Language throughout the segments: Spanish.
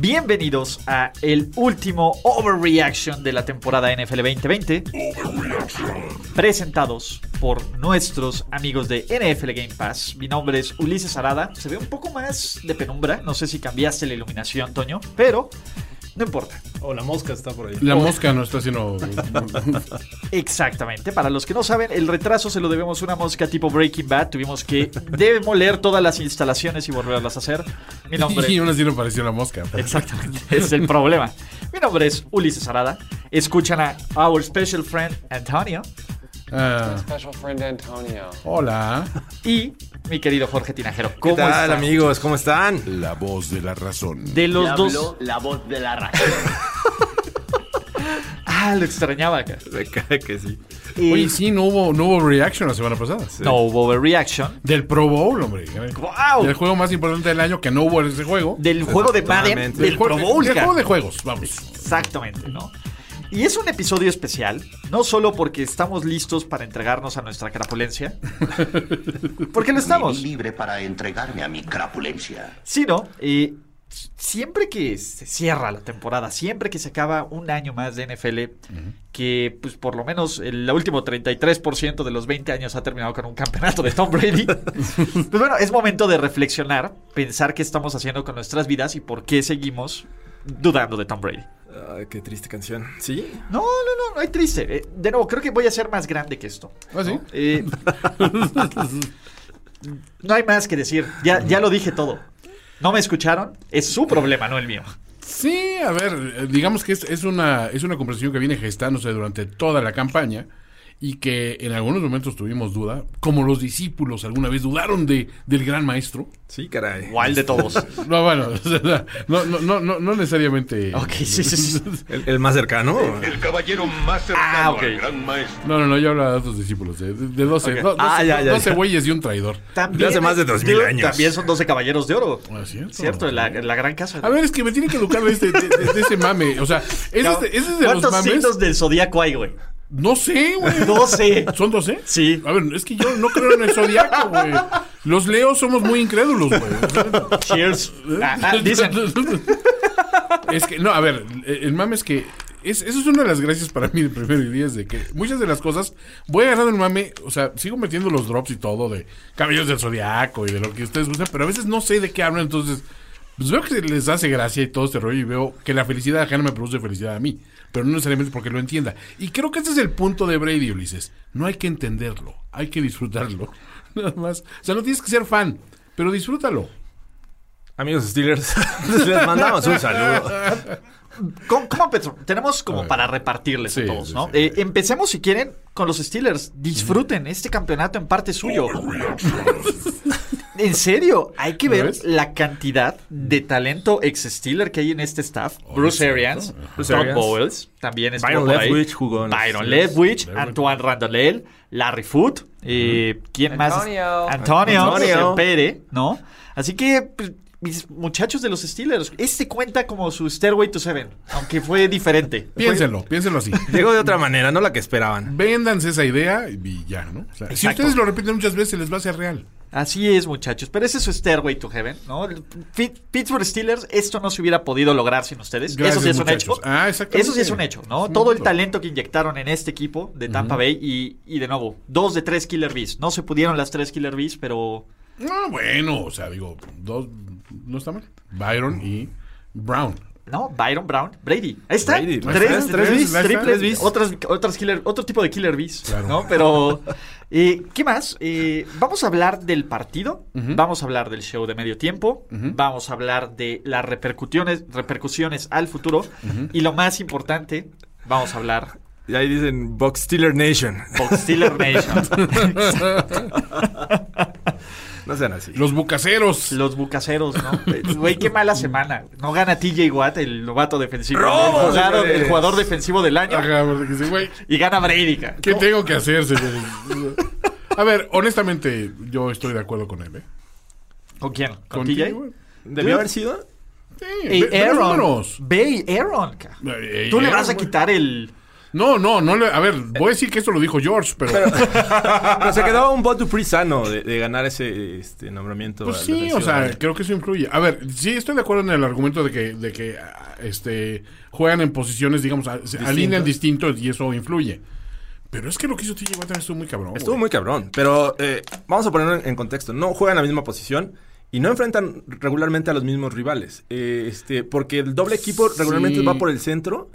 Bienvenidos a el último Overreaction de la temporada NFL 2020. Presentados por nuestros amigos de NFL Game Pass. Mi nombre es Ulises Arada. Se ve un poco más de penumbra. No sé si cambiaste la iluminación, Toño, pero no importa. O la mosca está por ahí. La mosca no está haciendo. Exactamente. Para los que no saben, el retraso se lo debemos a una mosca tipo Breaking Bad. Tuvimos que demoler todas las instalaciones y volverlas a hacer. Mi nombre Y aún así no pareció la mosca. Exactamente, ese es el problema. Mi nombre es Ulises Arada. Escuchan a our special friend Antonio Ah, Special friend Antonio. hola. y mi querido Jorge Tinajero. ¿Qué ¿Cómo tal, están? amigos? ¿Cómo están? La voz de la razón. De los dos. la voz de la razón. Ah, lo extrañaba acá. Me cae que sí. Y Oye, sí, no hubo, no hubo reaction la semana pasada. no hubo overreaction. Del Pro Bowl, hombre. ¡Wow! El juego más importante del año que no hubo ese juego. Del juego de Madden, del Pro Bowl. el cara. juego de juegos, vamos. Exactamente, ¿no? Y es un episodio especial, no solo porque estamos listos para entregarnos a nuestra crapulencia, porque lo estamos, libre para entregarme a mi crapulencia. sino eh, siempre que se cierra la temporada, siempre que se acaba un año más de NFL, que pues por lo menos el último 33% de los 20 años ha terminado con un campeonato de Tom Brady, pues bueno, es momento de reflexionar, pensar qué estamos haciendo con nuestras vidas y por qué seguimos dudando de Tom Brady. Ay, qué triste canción. ¿Sí? No, no, no, no hay triste. Eh, de nuevo, creo que voy a ser más grande que esto. ¿Ah, sí? Eh, no hay más que decir. Ya, ya lo dije todo. ¿No me escucharon? Es su problema, no el mío. Sí, a ver, eh, digamos que es, es una, es una conversación que viene gestándose durante toda la campaña y que en algunos momentos tuvimos duda, como los discípulos alguna vez dudaron de, del gran maestro. Sí, caray. Igual de todos. No, bueno, no, no, no, no, no necesariamente. Ok, sí, sí, sí. ¿El, el más cercano? El caballero más cercano Ah, ok. al gran maestro. No, no, no, yo hablaba de otros discípulos, de, de 12, do- 12, Ah, ya, ya, 12 ya. güeyes y un traidor. También, hace más de 2000 Dude, años. También son 12 caballeros de oro. Ah, ¿cierto? Cierto, la, la gran casa. A ver, es que me tienen que educar de, este, de, de- de ese mame. O sea, ese, es de- ese es de los ¿Cuántos mames. signos del zodiaco hay, güey? No sé, güey. 12. ¿Son 12? Sí. A ver, es que yo no creo en el zodiaco, güey. Los leos somos muy incrédulos, güey. Cheers. Ah, ah, dicen. Es que, no, a ver, el mame es que. Es, eso es una de las gracias para mí de primero y diez, de que muchas de las cosas voy agarrando el mame, o sea, sigo metiendo los drops y todo de cabellos del zodiaco y de lo que ustedes gustan, pero a veces no sé de qué hablan, entonces pues veo que les hace gracia y todo este rollo y veo que la felicidad ajena me produce felicidad a mí, pero no necesariamente porque lo entienda. Y creo que ese es el punto de Brady, Ulises. No hay que entenderlo, hay que disfrutarlo. Nada más. O sea, no tienes que ser fan, pero disfrútalo. Amigos Steelers, les mandamos un saludo. ¿Cómo, cómo? Tenemos como para repartirles Sí, a todos, sí, ¿no? sí. Eh, empecemos, si quieren, con los Steelers. Disfruten este campeonato en parte suyo. En serio, hay que ¿Lo ver ves? la cantidad de talento ex-Steeler que hay en este staff. Bruce Arians, Bruce Todd Arians. Bowles, también estuvo Byron. Leftwich jugó en Byron. Leftwich, Antoine Randall, Larry Foot, eh, ¿quién más? Antonio. Antonio, Antonio. Pere, ¿no? Así que, pues, mis muchachos de los Steelers, este cuenta como su Stairway to Seven, aunque fue diferente. Piénsenlo, piénsenlo así. Llegó de otra manera, no la que esperaban. Véndanse esa idea y ya, ¿no? O sea, si ustedes lo repiten muchas veces, les va a ser real. Así es, muchachos. Pero ese es su Stairway to Heaven, ¿no? Pittsburgh Steelers, esto no se hubiera podido lograr sin ustedes. Gracias, Eso sí es muchachos. un hecho. Ah, exactamente. Eso sí es un hecho, ¿no? Todo el talento que inyectaron en este equipo de Tampa Bay y, y de nuevo, dos de tres Killer Bees. No se pudieron las tres Killer Bees, pero No, bueno, o sea, digo, dos, no está mal. Byron y Brown. No, Byron Brown, Brady. Ahí está. Brady. Tres, tres, tres bis, bis, triple- tres bis. Otras, otras killer, otro tipo de killer. Claro. ¿no? Pero, eh, ¿qué más? Eh, vamos a hablar del partido. Vamos a hablar del show de medio tiempo. Vamos a hablar de las repercusiones, repercusiones al futuro. Y lo más importante, vamos a hablar Y ahí dicen Box Steeler Nation. Box Steeler Nation. No sean así. Los bucaceros. Los bucaceros, ¿no? Güey, qué mala semana. No gana TJ Watt, el novato defensivo. ¡Robo, el, jugador, señores! el jugador defensivo del año. Ajá, porque dice, güey, Y gana Brady. ¿qué tengo que hacer, señores? A ver, honestamente, yo estoy de acuerdo con él, ¿eh? ¿Con quién? ¿Con, TJ? güey. ¿Debió haber sido? Sí, Ey, Aaron. Ve Aaron. Ey, Tú le vas a quitar el... No, no, no le. A ver, voy a decir que esto lo dijo George, pero. Pero se quedaba un voto Dupree sano de, de ganar ese este, nombramiento. Pues sí, o sea, creo que eso influye. A ver, sí estoy de acuerdo en el argumento de que, de que este, juegan en posiciones, digamos, alinean distintos y eso influye. Pero es que lo que hizo TJ Watt estuvo muy cabrón. Estuvo güey. muy cabrón, pero eh, vamos a ponerlo en, en contexto. No juegan la misma posición y no enfrentan regularmente a los mismos rivales. Eh, este, porque el doble equipo regularmente Sí. va por el centro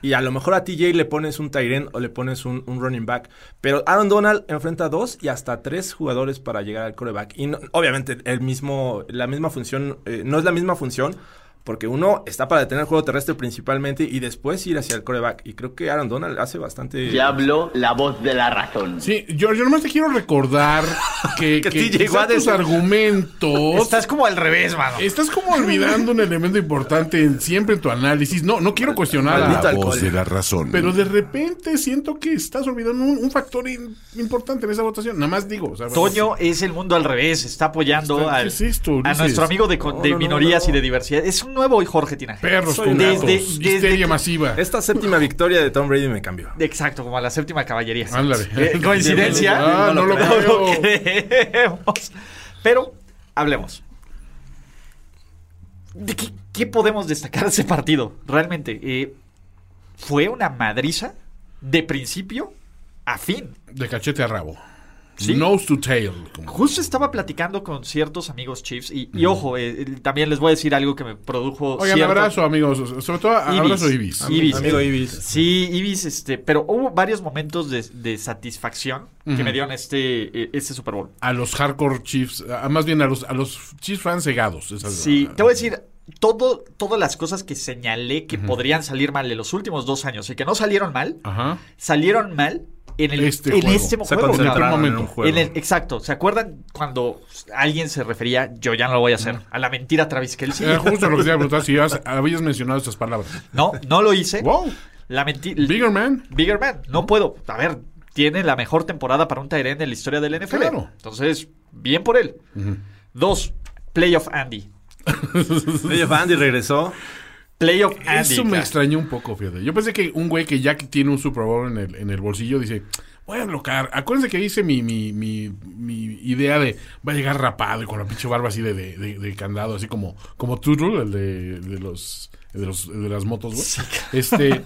y a lo mejor a TJ le pones un Tyren o le pones un, un running back. Pero Aaron Donald enfrenta a dos y hasta tres jugadores para llegar al coreback. Y no- obviamente el mismo, la misma función, eh, no es la misma función. Porque uno está para detener el juego terrestre principalmente y después ir hacia el coreback. Y creo que Aaron Donald hace bastante... Ya habló la voz de la razón. Sí, George, yo nomás te quiero recordar que, Que quizá tus argumentos. Estás como al revés, mano. Estás como olvidando un elemento importante en- siempre en tu análisis. No, no quiero cuestionar la alcohol. voz de la razón. Pero de repente siento que estás olvidando un, un factor in- importante en esa votación. Nada más digo. o sea, Toño es el mundo al revés, está apoyando Está- ¿qué al- es esto, a nuestro amigo de, con- No, de no, no, minorías no. y de diversidad. Es un nuevo Jorge Tinaje. Perros con gatos. desde- desde histeria que- masiva. Esta séptima victoria de Tom Brady me cambió. Exacto, como a la séptima caballería. Ándale. Eh, ¿Coincidencia? Ah, no lo No creo. creemos. Pero, hablemos. ¿De qué, qué podemos destacar de ese partido? Realmente, eh, fue una madriza de principio a fin. De cachete a rabo. Sí. Nose to tail. como- Justo estaba platicando con ciertos amigos Chiefs y, y ojo, eh, eh, también les voy a decir algo que me produjo Oigan, cierto- abrazo, amigos. Sobre todo, Ibis. abrazo, Ibis. Am- Ibis. Amigo Ibis. Sí, Ibis, este, pero hubo varios momentos de, de satisfacción que me dieron este, eh, este Super Bowl. A los hardcore Chiefs. a- más bien a los, a los Chiefs fans cegados. Sí, la- te voy a decir, todo, todas las cosas que señalé que podrían salir mal en los últimos dos años y que no salieron mal, Ajá. salieron mal en, el, Este en juego. este Se juego. concentraron cabrón. en un juego. En el- exacto. ¿Se acuerdan cuando alguien se refería, yo ya no lo voy a hacer, a la mentira Travis Kelsey? Era justo lo que te iba a preguntar si habías, habías mencionado estas palabras. No, no lo hice. Wow. La mentira. Bigger man. Bigger Man. No puedo. A ver, tiene la mejor temporada para un Tyrant en la historia del NFL. Claro. Entonces, bien por él. Dos, Playoff Andy. Oye, Andy regresó. Playoff Andy. Eso me extrañó un poco, fíjate. Yo pensé que un güey que ya que tiene un Super Bowl en el, en el bolsillo dice, voy a bloquear. Acuérdense que hice mi, mi, mi, mi idea de va a llegar rapado y con la pinche barba así de, de, de- de candado, así como, como Toodle, el de, de los... De, los, de las motos, güey. Este,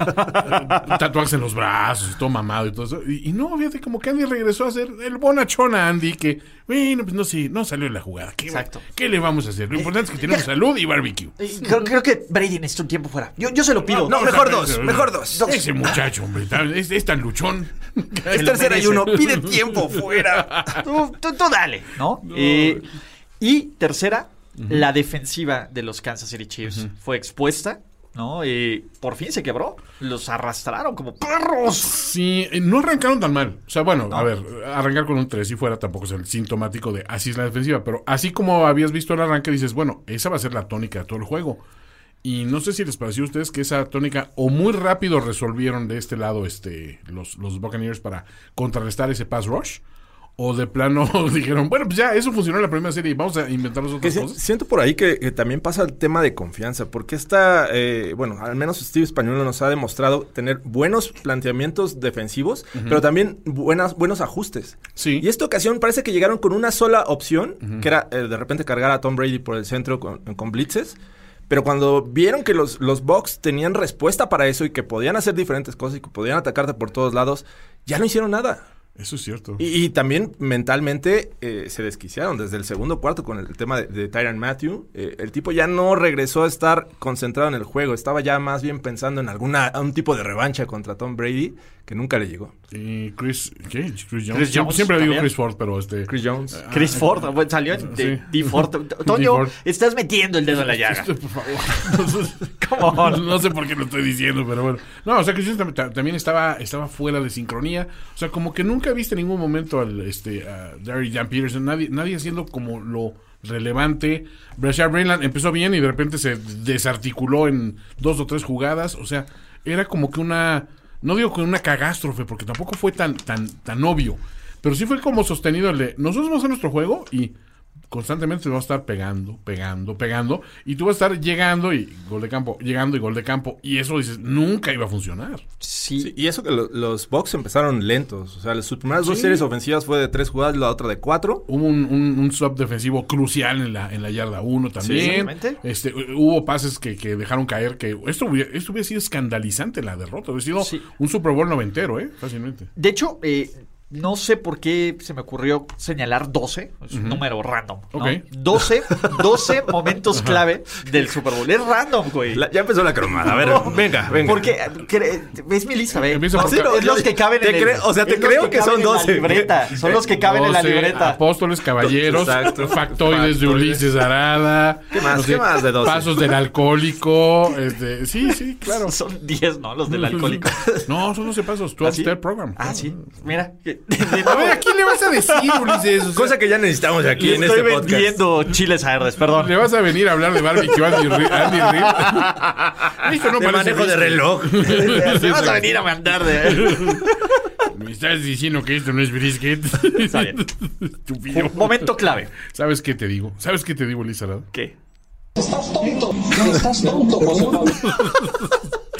tatuajes en los brazos, y todo mamado y todo eso. Y, y no, fíjate, como que Andy regresó a ser el bonachona Andy, que, bueno, pues no, sí, no salió en la jugada. ¿Qué, Exacto. ¿Qué le vamos a hacer? Lo importante es que tenemos salud y barbecue. Eh, Creo, creo que Brady necesita un tiempo fuera. Yo, yo se lo pido. No, mejor dos, mejor dos. Ese muchacho, hombre, es, es tan luchón. Es tercera y uno. Pide tiempo fuera. Tú, tú- tú dale, ¿no? Eh, y tercera, la defensiva de los Kansas City Chiefs fue expuesta, ¿no? Eh, por fin se quebró. Los arrastraron como perros. Sí, eh, no arrancaron tan mal. O sea, bueno, a ver, arrancar con un 3 y fuera tampoco es el sintomático de así es la defensiva. Pero así como habías visto el arranque, dices, bueno, esa va a ser la tónica de todo el juego. Y no sé si les pareció a ustedes que esa tónica o muy rápido resolvieron de este lado este los, los Buccaneers para contrarrestar ese pass rush. O de plano dijeron, bueno, pues ya, eso funcionó en la primera serie y vamos a inventarnos Que otras si- cosas. siento por ahí que, que también pasa el tema de confianza, porque esta, eh, bueno, al menos Steve Español nos ha demostrado tener buenos planteamientos defensivos, pero también buenas, buenos ajustes. Sí. Y esta ocasión parece que llegaron con una sola opción, que era eh, de repente cargar a Tom Brady por el centro con, con blitzes. Pero cuando vieron que los, los Bucks tenían respuesta para eso y que podían hacer diferentes cosas y que podían atacarte por todos lados, ya no hicieron nada. Eso es cierto. Y, también mentalmente eh, se desquiciaron desde el segundo cuarto con el tema de, de Tyron Matthew. Eh, el tipo ya no regresó a estar concentrado en el juego, estaba ya más bien pensando en alguna un tipo de revancha contra Tom Brady que nunca le llegó. Y Chris, ¿qué? Chris Jones. Chris Siempre- Jones Siempre digo. Chris Ford, pero este. Chris Jones. Chris Ford, bueno, salió en de- Sí. D. Ford. Toño. Ford. estás metiendo el dedo en la llaga. Por favor. Come on. No sé por qué lo estoy diciendo, pero bueno. No, o sea, Chris Jones tam- tam- también estaba, estaba fuera de sincronía. O sea, como que nunca viste en ningún momento al este, a Derry Jan Peterson, nadie, nadie haciendo como lo relevante. Brashard Brainland empezó bien y de repente se desarticuló en dos o tres jugadas. O sea, era como que una. No digo que una cagástrofe, porque tampoco fue tan, tan, tan obvio. Pero sí fue como sostenido el de. Nosotros vamos a nuestro juego y constantemente te vamos a estar pegando, pegando, pegando, y tú vas a estar llegando y gol de campo, llegando y gol de campo, y eso dices, nunca iba a funcionar. Sí. Sí, y eso que lo- los Bucks empezaron lentos. O sea, sus primeras dos series ofensivas fue de tres jugadas, la otra de cuatro. Hubo un, un, defensivo crucial en la, en la yarda 1 también. exactamente. este, hubo pases que, que dejaron caer que esto hubiera, esto hubiera sido escandalizante la derrota. Hubiera sido Sí. un Super Bowl noventero, ¿eh? Fácilmente. De hecho, eh, no sé por qué se me ocurrió señalar 12, es un número random. ¿no? Ok. 12, 12 momentos clave del Super Bowl. Es random, güey. La- ya empezó la cromada. A ver, venga, venga. Porque es mi lista, ve. Por Sí, es los que caben Te en el, o sea, te creo que son en la 12. libreta. Son los que caben en la 12 libreta. Apóstoles, caballeros, Exacto. factoides de. Ulises Arada. ¿Qué más? ¿Qué más de 12? Pasos del alcohólico. Este, sí, sí, claro. Son 10, ¿no? Los del alcohólico. No, son 12 pasos. 12 ¿Ah, step program. Ah, sí. Mira. que- A ver, ¿a quién le vas a decir, Ulises? O sea, Cosa que ya necesitamos aquí Le en estoy este podcast. vendiendo chiles a Herdes, perdón. ¿Le vas a venir a hablar de barbecue a Andy Reid? Andy Reid? Esto no de parece manejo de reloj. Me vas a venir a mandar de... Me estás diciendo que esto no es brisket. Está bien. Estúpido. Momento clave. ¿Sabes qué te digo? ¿Sabes qué te digo, Ulises Arada? ¿Qué?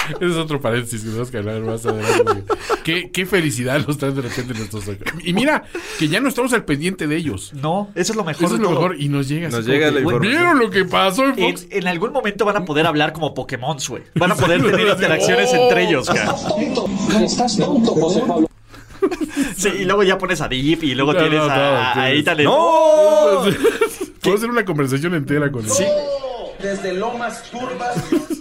Ese es otro paréntesis que tenemos que hablar más adelante. ¿Qué, qué felicidad nos traen de repente nuestros... Y mira, que ya no estamos al pendiente de ellos. No, eso es lo mejor Eso es lo todo. mejor y nos llega Nos llega la información. ¿Vieron lo que pasó en En, Fox? en algún momento van a poder hablar como Pokémon, güey. Van a poder tener interacciones Oh. entre ellos, cara. Sí, y luego ya pones a Deep y luego No, tienes no, a, no, a. ¡No! Puedo hacer una conversación entera con él. Sí. Desde-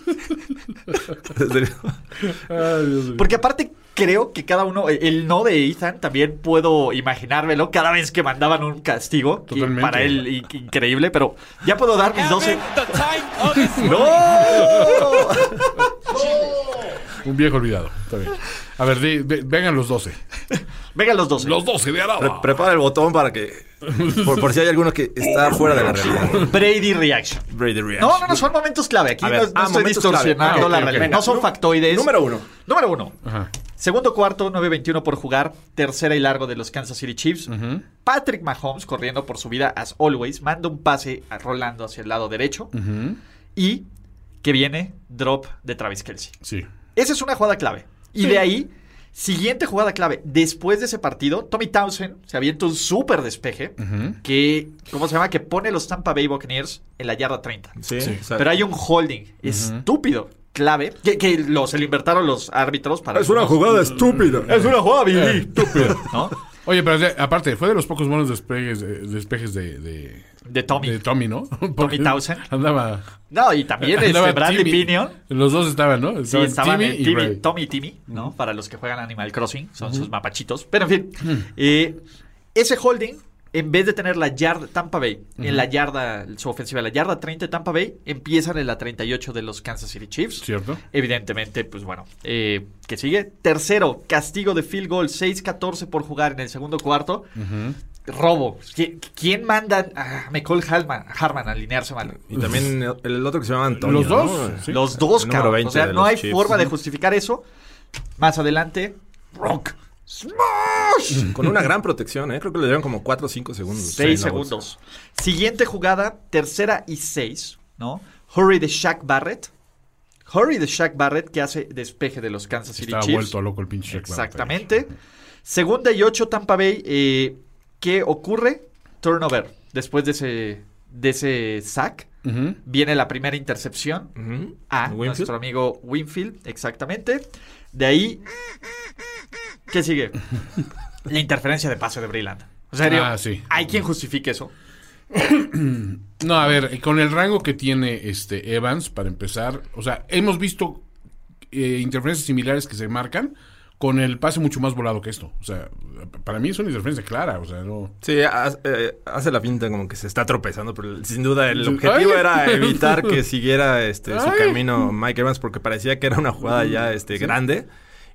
Ay, Dios mío. Porque aparte creo que cada uno, el no de Ethan también puedo imaginármelo cada vez que mandaban un castigo. Totalmente. Para él i- increíble, pero ya puedo dar mis 12. Un viejo olvidado. Está bien. A ver, di- ve- vengan los 12. Venga los 12. Los 12 de Pre- Arada. prepara el botón para que. Por, por si hay alguno que está fuera de la realidad. Brady Reaction. Brady Reaction. No, no, no, son momentos clave. Aquí A ver, no ah, estoy momentos clave. distorsionando Ah, ok, la ok. realidad. Venga, no son factoides. Número uno. Número uno. Ajá. Segundo cuarto, 9.21 por jugar. Tercera y largo de los Kansas City Chiefs. Patrick Mahomes, corriendo por su vida, as always, manda un pase a Rolando hacia el lado derecho. Y que viene drop de Travis Kelsey. Sí. Esa es una jugada clave. Y de ahí, siguiente jugada clave. Después de ese partido, Tommy Townsend se avienta un súper despeje. Que, ¿cómo se llama? Que pone los Tampa Bay Buccaneers en la yarda 30. Sí, sea, Pero hay un holding estúpido, clave, que, que lo, se lo inventaron los árbitros para... Es una jugada estúpida. Es una jugada Billy, estúpida. ¿No? Oye, pero aparte, fue de los pocos buenos despejes de, de, De Tommy. de Tommy, ¿no? Porque Townsend. Andaba. No, y también andaba este Bradley Timmy. Pinion. Los dos estaban, ¿no? Sí, estaban Timmy y Timmy-. Tommy y Timmy, ¿no? Para los que juegan Animal Crossing, son sus mapachitos. Pero en fin, eh, ese holding, en vez de tener la yarda Tampa Bay, en la yarda, su ofensiva, la yarda 30 de Tampa Bay, empiezan en la 38 de los Kansas City Chiefs. ¿Cierto? Evidentemente, pues bueno, eh, ¿qué sigue? Tercero, castigo de field goal, 6-14 por jugar en el segundo cuarto. Robo. ¿Qui- ¿Quién manda a McCall Harman, Harman a alinearse mal? Y también el, el otro que se llama Antonio. Los dos, ¿no? sí. Los dos, cabrón. 20 O sea, no hay forma de justificar eso. Más adelante, Rock. Smash. Con una gran protección, ¿eh? Creo que le dieron como 4 o 5 segundos. 6 Sí, en la segundos. Siguiente jugada, tercera y 6, ¿no? Hurry de Shaq Barrett. Hurry de Shaq Barrett que hace despeje de los Kansas City Estaba Chiefs. vuelto loco el pinche Shaq Barrett. Exactamente. Segunda y 8 Tampa Bay. Eh, ¿Qué ocurre? Turnover. Después de ese, de ese sack, viene la primera intercepción. A Winfield. nuestro amigo Winfield, exactamente. De ahí, ¿qué sigue? la interferencia de pase de Breland. O sea, Ah, sí. hay quien justifique eso. No, a ver, con el rango que tiene este Evans, para empezar, o sea, hemos visto eh, interferencias similares que se marcan con el pase mucho más volado que esto. O sea, para mí es una interferencia clara, o sea, no... Sí, eh, hace la pinta como que se está tropezando, pero sin duda el objetivo Ay. era evitar que siguiera este, su camino Mike Evans porque parecía que era una jugada ya este, grande.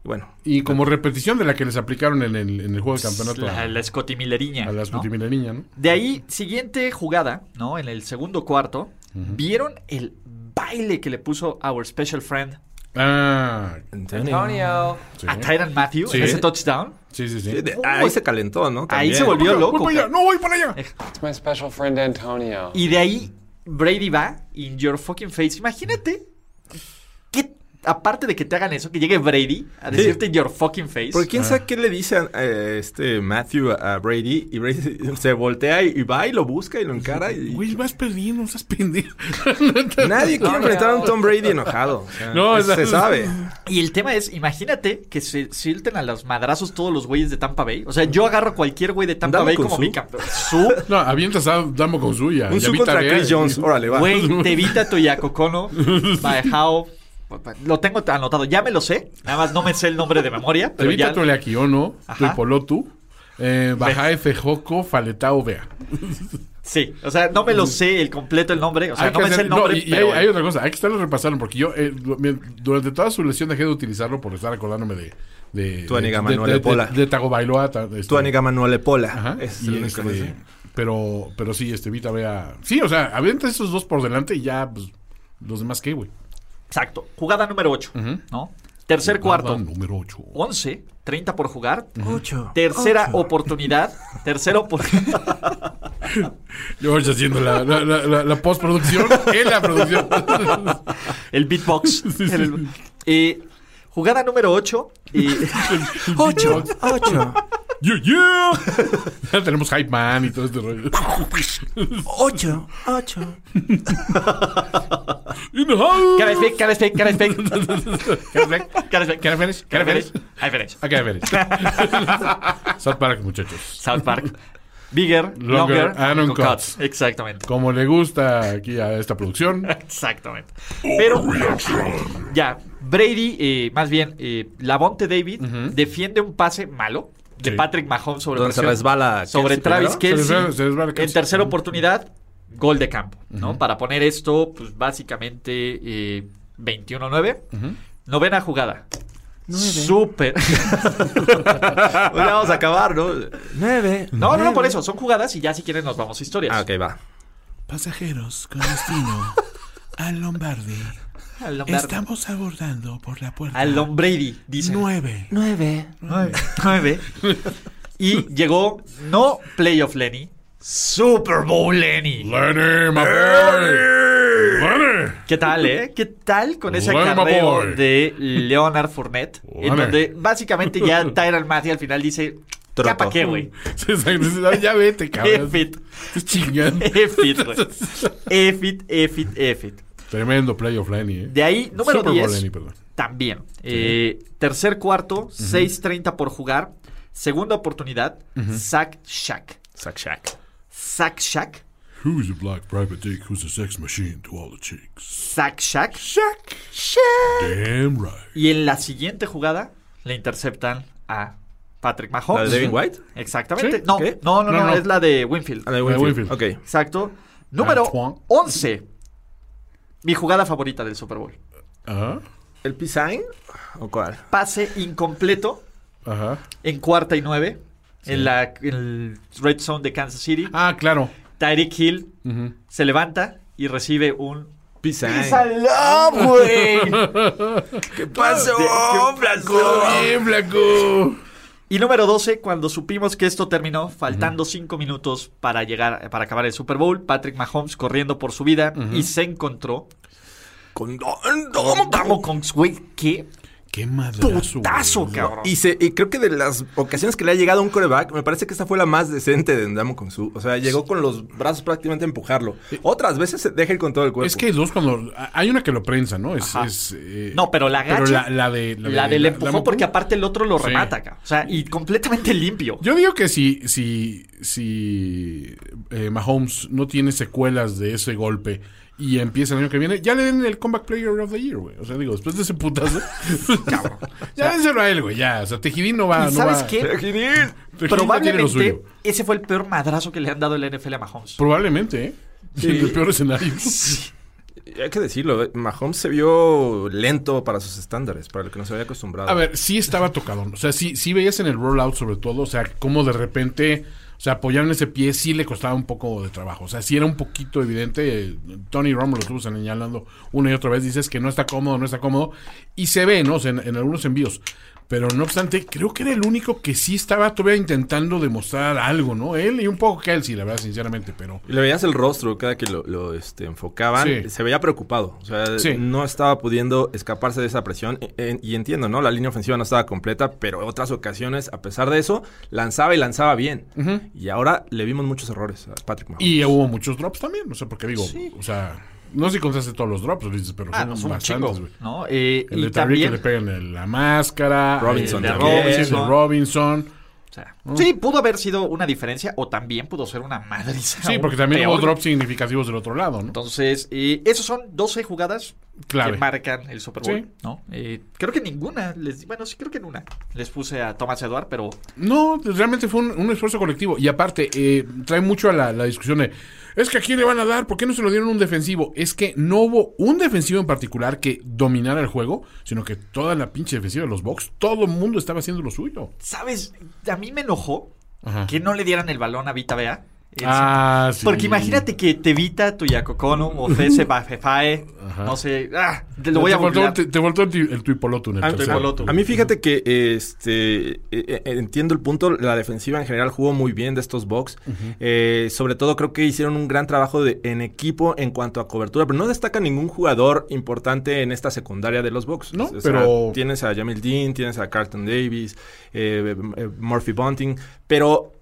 Y bueno, Y como repetición de la que les aplicaron en el, en el juego de campeonato La, a, la Scotty Milleriña. a la ¿no? De ahí, siguiente jugada, ¿no? En el segundo cuarto, ¿vieron el baile que le puso our special friend Ah, Antonio. sí. a Tyron Matthew Sí. en ese touchdown? Sí, sí, sí. sí, de- ahí se calentó, ¿no? Ahí se volvió Voy loco. para allá, no voy para allá. It's my special friend Antonio. Y de ahí, Brady va in your fucking face. Imagínate aparte de que te hagan eso, que llegue Brady a decirte your fucking face. Porque quién sabe qué le dice a, eh, este Matthew a, Brady y Brady se voltea y, y va y lo busca y lo encara y Güey, vas perdiendo, estás pendejo. nadie quiere enfrentar a un Tom Brady enojado. O sea, No, eso se sabe. Y el tema es, imagínate que se suelten a los madrazos todos los güeyes de Tampa Bay. O sea, yo agarro a cualquier güey de Tampa Dame Bay con como su. mi campeón. Su, No, avientas a Damo con suya. Un su contra Chris Jones. Órale, va. güey, te evita tu Yacocono, Baejao. Lo tengo anotado, ya me lo sé. Nada más no me sé el nombre de memoria. Pero evita ya, tu Leaquiono, tu Ajá. Polotu, eh, Bajae Fejoco, Faletao, Vea. sí, o sea, no me lo sé el completo el nombre. O sea, Hay no me sé el nombre. no, y, y pero- hay, hay otra cosa, hay que estarlo repasando porque yo eh, durante toda su lesión dejé de utilizarlo por estar acordándome de de Tu amiga de- Manuel de, de, Epola. de, de Tagovailoa, ta- este, Tu amiga Manuel Pola. Ajá, Es y el único este, pero pero sí, este Vita Vea. Sí, o sea, avienta esos dos por delante y ya pues los demás qué, güey. Exacto. Jugada número 8, ¿no? Tercer cuarto. Jugada número 8. 11, 30 por jugar. Tercera oportunidad. Tercera oportunidad. George haciendo la, la, la, la- la postproducción en la producción. el beatbox. El- eh, jugada número 8. 8. 8. Yeah, yeah. Ya tenemos Hype Man y todo este rollo. 8. 8. In the house. Can I speak? Can I speak? Can I speak? Can I speak? Can I speak? Can I finish? Can I finish? I finish. I can finish. South Park, muchachos. South Park. Bigger, Longer longer, and con uncut. Exactamente. Como le gusta aquí a esta producción. Exactamente. Pero ya, Brady, eh, más bien, eh, Lavonte David defiende un pase malo de Sí. Patrick Mahomes sobre Donde se presión, resbala sobre Travis. Se Kelsey. resbala- se resbala en tercera oportunidad, gol de campo, ¿no? Para poner esto, pues básicamente eh, 21-9. Novena jugada. Súper. Pues ya vamos a acabar, ¿no? Nueve. No, no, no, por eso. Son jugadas y ya si quieren nos vamos a historias. Ah, ok, va. Pasajeros con destino al Lombardi. Estamos abordando por la puerta Al Brady, dice. 9. Nueve. Nueve. Y llegó, no Playoff Lenny, Super Bowl Lenny. Lenny, my boy. Lenny. ¿Qué tal, eh? ¿Qué tal con ese Lenny, acarreo de Leonard Fournette? En Lenny. donde básicamente ya Tyron Matthew al final dice, ¿ya para qué, güey? ya vete, cabrón. F-it. Estás chingando. F-it, güey. F-it, F-it, F-it. Tremendo playoff Lenny, eh. De ahí, número Super Bowl 10. Lenny, perdón. También. Eh, tercer cuarto, 6.30 por jugar. Segunda oportunidad, Sack Shack. Sack Shack. Sack Shack. Who's a black private dick who's a sex machine to all the chicks? Sack Shack. Damn right. Y en la siguiente jugada le interceptan a Patrick ¿La Mahomes. de Devin White? Exactamente. Sí. No, no, no, no, No, no. es la de Winfield. Ah, de de Winfield. Winfield. Ok. Exacto. Número Antoine. 11. Mi jugada favorita del Super Bowl. Ajá. ¿El P-Sign? ¿O cuál? Pase incompleto Ajá. en cuarta y nueve. En la en el red zone de Kansas City. Ah, claro. Tyreek Hill se levanta y recibe un P-Sign. ¡Salón, güey! ¿Qué pasó, ¡Todo bien, flaco! Y número 12, cuando supimos que esto terminó, faltando 5 minutos para llegar, para acabar el Super Bowl, Patrick Mahomes corriendo por su vida y se encontró Con Damo Kong, güey, que Qué madrazo. Putazo, güey. cabrón. Y, se, y creo que de las ocasiones que le ha llegado a un coreback, me parece que esta fue la más decente de Ndamo con su. O sea, llegó con los brazos prácticamente a empujarlo. Otras veces se deja ir con todo el cuerpo. Es que dos cuando... Hay una que lo prensa, ¿no? Es... Eh, No, pero la agacha. la, la de... La del empujón, Ndamukong. porque aparte el otro lo Sí. remata, cabrón. O sea, y completamente limpio. Yo digo que si, si, si eh, Mahomes no tiene secuelas de ese golpe y empieza el año que viene, ya le den el Comeback Player of the Year, güey. O sea, digo, después de ese putazo, ya dénselo a él, güey, ya. O sea, Tejidín no va... ¿Y no sabes va- qué? Tejidín ya tiene lo Probablemente suyo. ese fue el peor madrazo que le han dado el NFL a Mahomes. Probablemente, ¿eh? En el peor escenario. Hay que decirlo, eh, Mahomes se vio lento para sus estándares, para lo que no se había acostumbrado. A ver, sí estaba tocado. O sea, sí, sí veías en el rollout sobre todo, o sea, como de repente, sea, apoyar en ese pie sí le costaba un poco de trabajo. O sea, sí era un poquito evidente. Tony Romo lo estuvo señalando una y otra vez. Dices que no está cómodo, no está cómodo. Y se ve, ¿no? En algunos envíos. Pero no obstante, creo que era el único que sí estaba todavía intentando demostrar algo, ¿no? Él y un poco Kelsey, la verdad, sinceramente, pero... Le veías el rostro cada que lo, lo, este, enfocaban, Sí. se veía preocupado. O sea, Sí. no estaba pudiendo escaparse de esa presión. E- y entiendo, ¿no? La línea ofensiva no estaba completa, pero en otras ocasiones, a pesar de eso, lanzaba y lanzaba bien. Y ahora le vimos muchos errores a Patrick Mahomes. Y hubo muchos drops también, no sé, porque digo, o sea, no sé si contaste todos los drops, pero Ah, son no, son bastantes, güey. ¿no? Eh, El y de Tyreek que también... le pegan en la máscara. Robinson el de también. Robinson, el Robinson. O sea, Sí, pudo haber sido una diferencia o también pudo ser una madriza. Sí, porque también peor. hubo drops significativos del otro lado, ¿no? Entonces, eh, esos son 12 jugadas Clave. que marcan el Super Bowl, Sí. ¿no? Eh, creo que ninguna, les, bueno, sí creo que en una les puse a Thomas Edward, pero No, realmente fue un, un esfuerzo colectivo. Y aparte, eh, trae mucho a la, la discusión de, es que a quién le van a dar, ¿por qué no se lo dieron un defensivo? Es que no hubo un defensivo en particular que dominara el juego, sino que toda la pinche defensiva de los Bucks, todo el mundo estaba haciendo lo suyo. ¿sabes? A mí me enojó Ajá. que no le dieran el balón a Vita Bea. Ah, sí. Porque imagínate que te evita tu Yacocono o Fese Bafefae, no sé, ah, te lo voy te a googlear. te, te el, el tuipoloto en el A, mí fíjate que este eh, eh, entiendo el punto, la defensiva en general jugó muy bien de estos Bucks. Eh, sobre todo creo que hicieron un gran trabajo de, en equipo en cuanto a cobertura, pero no destaca ningún jugador importante en esta secundaria de los Bucks. No, O sea, pero- tienes a Jamil Dean, tienes a Carlton Davis, eh, eh, Murphy Bunting, pero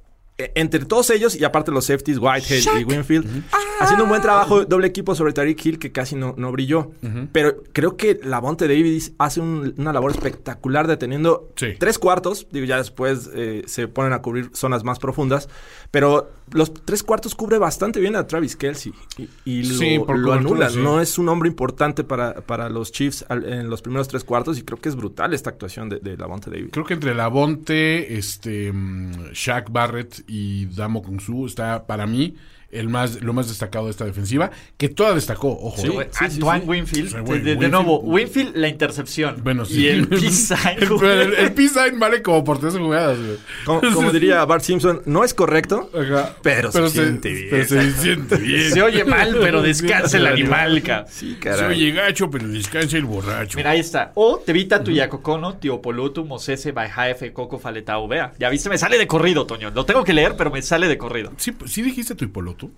entre todos ellos, y aparte los safeties, Whitehead y Winfield, haciendo un buen trabajo doble equipo sobre Tariq Hill, que casi no, no brilló. Pero creo que Lavonte Davis hace un- una labor espectacular deteniendo Sí. tres cuartos. Digo, ya después eh, se ponen a cubrir zonas más profundas. Pero los tres cuartos cubre bastante bien a Travis Kelsey. Y, y lo, Sí, por lo anula. sí. No es un hombre importante para, para los Chiefs al- en los primeros tres cuartos. Y creo que es brutal esta actuación de, de Lavonte Davis. Creo que entre Lavonte, este, mm, Shaq Barrett y Damo Kungsu está para mí el más, lo más destacado de esta defensiva, que toda destacó, ojo. Sí, ¿eh? Antoine sí. Winfield, de, nuevo, Winfield la intercepción. Bueno, sí. Y el peace sign, el, vale como por tres jugadas, güey. Como, como diría Bart Simpson, no es correcto, Ajá. pero, se siente bien. Pero se siente bien. Se oye mal, pero descansa el animal, ca. Sí, Se caray. oye gacho, pero descansa el borracho. Mira, ahí está. O te evita tu Yacocono, Tiopolutu, Mosese, Baijaefe, Coco, Faletao, vea. Ya viste, me sale de corrido, Toño. Lo tengo que leer, pero me sale de corrido. Sí, sí dijiste tu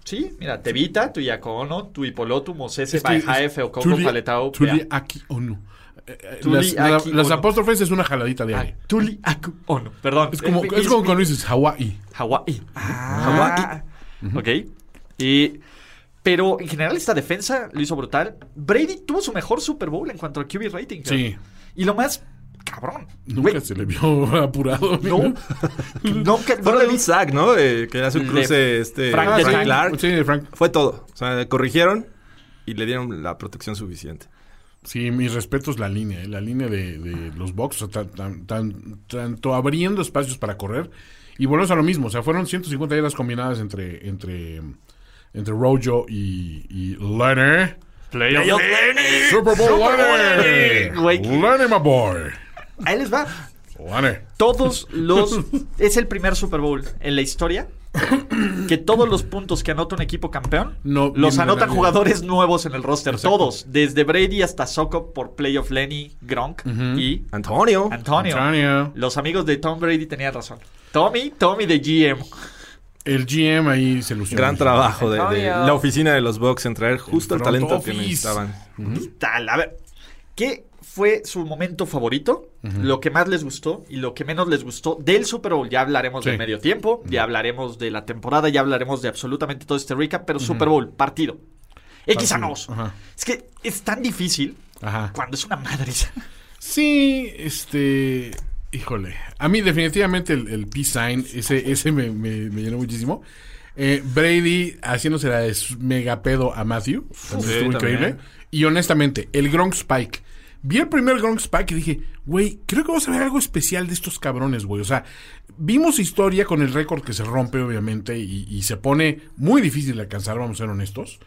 Sí, mira, te evita tu Yacono, tu Hipolotu, Mosese, Es que Baijaefe, es o Coco, Tuli- Faletao, Tuli vea. aquí o no. Eh, eh, Las, las no. apóstrofes es una jaladita de Ah, aire. Tuli Aku Ono. Perdón. Es como, Eh, es como cuando dices Hawái. Hawái. Hawái. Ok. Y, pero en general esta defensa lo hizo brutal. Brady tuvo su mejor Super Bowl en cuanto al QB rating. Sí. Y lo más cabrón. Nunca se le vio apurado. No. Nunca. Fue no de le un sack, ¿no? Eh, que hace un Le- cruce este, Frank Frank, de Frank. Clark. Sí, Frank. Fue todo. O sea, corrigieron y le dieron la protección suficiente. Sí, mis respetos la línea, ¿eh? la línea de, de los box, o sea, tan- tan- tan- tanto abriendo espacios para correr. Y volvemos a lo mismo, o sea, fueron 150 yardas combinadas entre entre entre Rojo y, y Leonard. Playoff. Super Bowl Super Bowl Leonard. Güey. Leonard, my boy. Ahí les va. Todos los. es el primer Super Bowl en la historia que todos los puntos que anota un equipo campeón No, los anotan jugadores nuevos en el roster. Exacto. Todos. Desde Brady hasta Soko por playoff Lenny, Gronk y Antonio. Antonio. Antonio. Los amigos de Tom Brady tenían razón. Tommy, Tommy de GM. El GM ahí se lució. Gran trabajo de, la oficina de los Bucks en traer justo el, talento que office. necesitaban. Tal. A ver. ¿Qué fue su momento favorito, lo que más les gustó y lo que menos les gustó del Super Bowl. Ya hablaremos Sí. del medio tiempo, ya hablaremos de la temporada, ya hablaremos de absolutamente todo este recap, pero Super Bowl, partido. X a nos. Es que es tan difícil Ajá. cuando es una madre. Sí, este. Híjole. A mí, definitivamente, el, el peace sign, ese, ese me, me- me llenó muchísimo. Eh, Brady haciéndose la mega pedo a Matthew. Eso Sí, estuvo increíble. también. Y honestamente, el Gronk Spike. Vi el primer Gronk Spike y dije, güey, creo que vamos a ver algo especial de estos cabrones, güey. O sea, vimos historia con el récord que se rompe, obviamente, y, se pone muy difícil de alcanzar, vamos a ser honestos.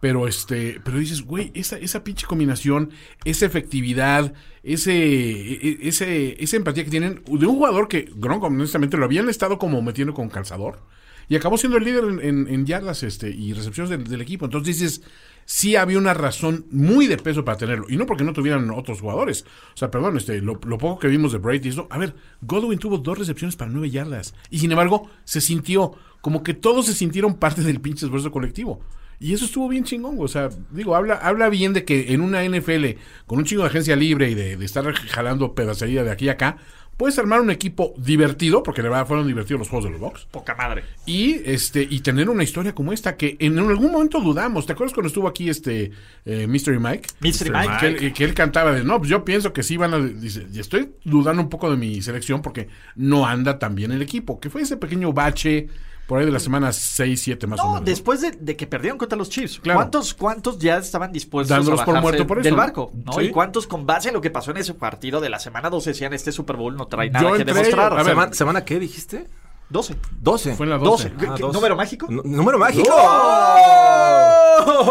Pero este, pero dices, güey, esa, esa pinche combinación, esa efectividad, ese, e- e- ese, esa empatía que tienen de un jugador que, Gronk, honestamente, lo habían estado como metiendo con calzador. Y acabó siendo el líder en, en- en yardas este, y recepciones del equipo. Entonces dices, sí había una razón muy de peso para tenerlo. Y no porque no tuvieran otros jugadores. O sea, perdón, este, lo, lo poco que vimos de Brady, eso, a ver, Godwin tuvo dos recepciones para nueve yardas. Y sin embargo, se sintió como que todos se sintieron parte del pinche esfuerzo colectivo. Y eso estuvo bien chingón. O sea, digo, habla, habla bien de que en una NFL, con un chingo de agencia libre y de, de estar jalando pedacería de aquí a acá, puedes armar un equipo divertido, porque de verdad fueron divertidos los juegos de los Bucks. Poca madre. Y este, y tener una historia como esta, que en algún momento dudamos. ¿Te acuerdas cuando estuvo aquí este eh, Mystery Mike? Mystery Mike. Que él, que él cantaba de no, pues yo pienso que sí van a. Dice, y estoy dudando un poco de mi selección porque no anda tan bien el equipo. Que fue ese pequeño bache por ahí de la semana 6, 7 más o No, menos. después de, de que perdieron contra los Chiefs, Claro. ¿cuántos, ¿cuántos ya estaban dispuestos Dándolos a por muerto por eso, del ¿no? barco? ¿no? Sí. ¿Y cuántos con base en lo que pasó en ese partido de la semana 12 decían este Super Bowl no trae Yo nada que entré- demostrar? a ver, ¿Semana, ¿Semana qué dijiste? 12. 12. Fue en la 12. 12. ¿Qué- Ah, qué- 12. ¿Número mágico? N- ¿Número mágico?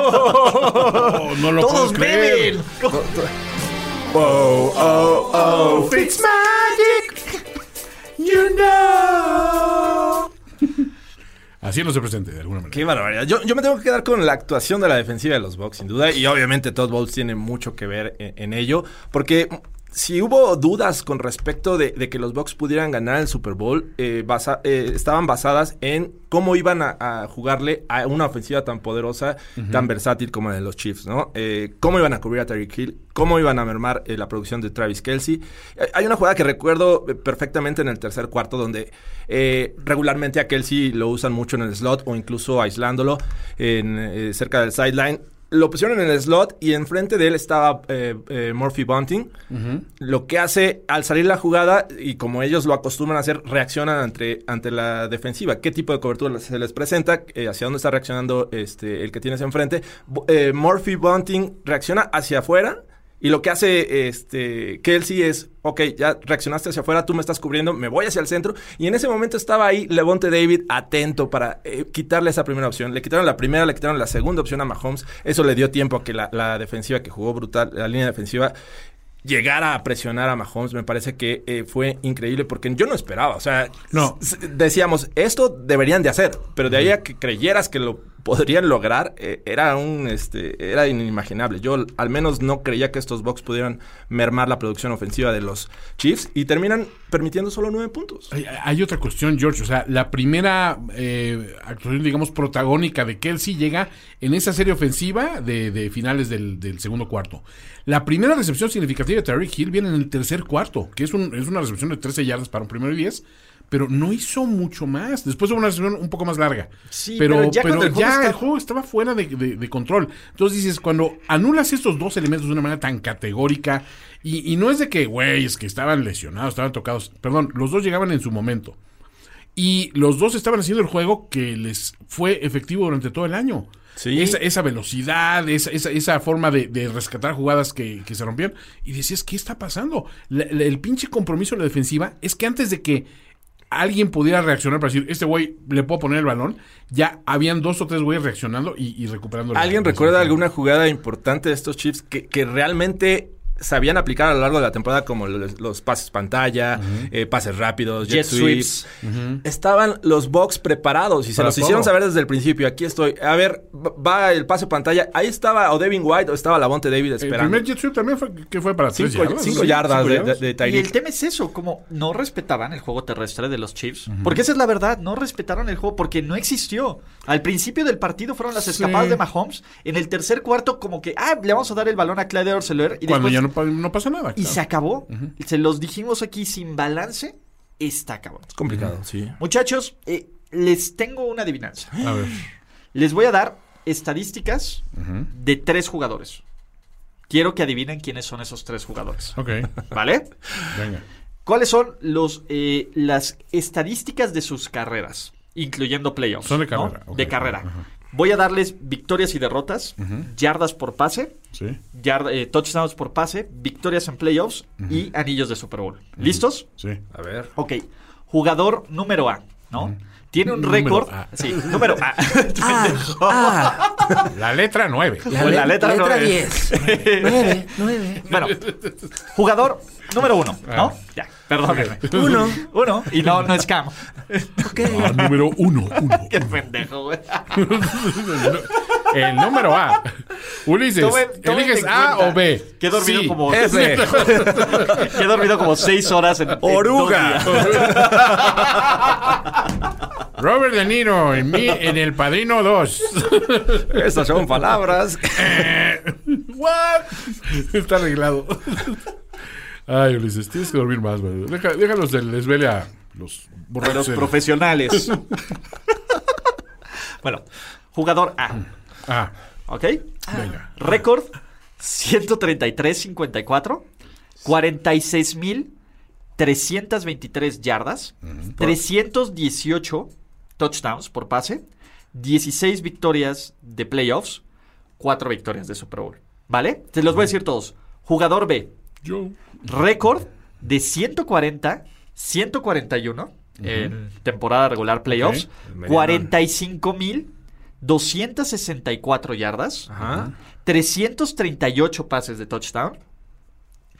Oh, no lo ¡Todos puedo creer. beben! Oh, oh, oh, Fitz Magic. You know. Así no se presente, de alguna manera. Qué barbaridad. Yo, yo me tengo que quedar con la actuación de la defensiva de los Bucks, sin duda. Y obviamente Todd Bowles tiene mucho que ver en, en ello. Porque si hubo dudas con respecto de, de que los Bucks pudieran ganar el Super Bowl, eh, basa- eh, estaban basadas en cómo iban a, a jugarle a una ofensiva tan poderosa, tan versátil como la de los Chiefs, ¿no? Eh, cómo iban a cubrir a Tyreek Hill, cómo iban a mermar eh, la producción de Travis Kelsey. Eh, Hay una jugada que recuerdo perfectamente en el tercer cuarto donde eh, regularmente a Kelsey lo usan mucho en el slot o incluso aislándolo en, eh, cerca del sideline. Lo pusieron en el slot y enfrente de él estaba eh, eh, Murphy Bunting. Lo que hace al salir la jugada, y como ellos lo acostumbran a hacer, reaccionan ante, ante la defensiva. ¿Qué tipo de cobertura se les presenta? Eh, ¿Hacia dónde está reaccionando este, el que tienes enfrente? Eh, Murphy Bunting reacciona hacia afuera. Y lo que hace este Kelsey es, ok, ya reaccionaste hacia afuera, tú me estás cubriendo, me voy hacia el centro. Y en ese momento estaba ahí Levonte David atento para eh, quitarle esa primera opción. Le quitaron la primera, le quitaron la segunda opción a Mahomes. Eso le dio tiempo a que la, la defensiva que jugó brutal, la línea defensiva, llegara a presionar a Mahomes. Me parece que eh, fue increíble porque yo no esperaba. O sea, No. decíamos, esto deberían de hacer. Pero de ahí a que creyeras que lo podrían lograr, eh, era un este era inimaginable. Yo al menos no creía que estos Bucks pudieran mermar la producción ofensiva de los Chiefs y terminan permitiendo solo nueve puntos. Hay, hay otra cuestión, George. O sea, la primera eh, actuación, digamos, protagónica de Kelsey llega en esa serie ofensiva de, de finales del, del segundo cuarto. La primera recepción significativa de Tariq Hill viene en el tercer cuarto, que es, un- es una recepción de 13 yardas para un primero y 10. Pero no hizo mucho más. Después hubo una recepción un poco más larga. Sí, pero, pero ya pero el juego ya está- el juego estaba fuera de, de- de control. Entonces dices, cuando anulas estos dos elementos de una manera tan categórica, y, y no es de que, güey, es que estaban lesionados, estaban tocados. Perdón, los dos llegaban en su momento. Y los dos estaban haciendo el juego que les fue efectivo durante todo el año. Sí. Esa, esa velocidad, esa, esa, esa forma de, de rescatar jugadas que, que se rompían. Y decías, ¿qué está pasando? La- la- el pinche compromiso de la defensiva es que antes de que alguien pudiera reaccionar para decir, este güey le puedo poner el balón, ya habían dos o tres güeyes reaccionando y, y recuperando. ¿Alguien recuerda alguna jugada importante de estos Chiefs que, que realmente sabían aplicar a lo largo de la temporada como los, los pases pantalla, eh, pases rápidos, jet, Jet sweeps? sweeps. Estaban los Bucks preparados y se los hicieron saber desde el principio. Aquí estoy. A ver, va- el pase pantalla. Ahí estaba o Devin White o estaba Lavonte David El esperando. primer jet sweep también fue, que fue para tres Cinco, yardas. cinco Sí, yardas cinco de, yardas. de, de Y el tema es eso, como no respetaban el juego terrestre de los Chiefs. Porque esa es la verdad, no respetaron el juego porque no existió. Al principio del partido fueron las escapadas Sí. de Mahomes. En el tercer cuarto, como que, ah, le vamos a dar el balón a Clyde Orseler. Y Cuando después ya no no, pa- no pasa nada. Y claro. se acabó. Se los dijimos aquí sin balance. Está cabrón. Es complicado, sí. Muchachos, eh, les tengo una adivinanza. A ver. Les voy a dar estadísticas de tres jugadores. Quiero que adivinen quiénes son esos tres jugadores. Ok, ¿Vale? venga. ¿Cuáles son los, eh, las estadísticas de sus carreras? Incluyendo playoffs. Son de ¿no? carrera. De carrera. Voy a darles victorias y derrotas, yardas por pase, Sí. yard- eh, touchdowns por pase, victorias en playoffs y anillos de Super Bowl. ¿Listos? Sí. A ver. Ok. Jugador número A, ¿no? Tiene un Número récord. A. Sí, número A. La letra 9. La, la letra, letra no- 10. 9, 9. Bueno, jugador número uno, ¿no? Ya, perdónenme. Uno. Uno, y no, no es Cam. Ok. Ah, número 1. Qué pendejo, güey. El número A. Ulises, ¿eliges A cuenta o B? que he dormido Sí. como- F. He dormido como seis horas en. Oruga. Robert De Niro en, mí, en El Padrino 2. Estas son palabras. ¿What? Está arreglado. Ay, Ulises, tienes que dormir más, güey. Deja- déjalos del desvele a los A los del- profesionales. bueno, jugador A. Ah, ¿Ok? venga. Récord 133-54, 46.323 yardas, 318 touchdowns por pase, 16 victorias de playoffs, 4 victorias de Super Bowl. ¿Vale? Te los voy a decir todos. Jugador B, Yo. récord de 140, 141 en temporada regular playoffs, Ok. Medianón. 45.264 yardas, Ajá. 338 pases de touchdown,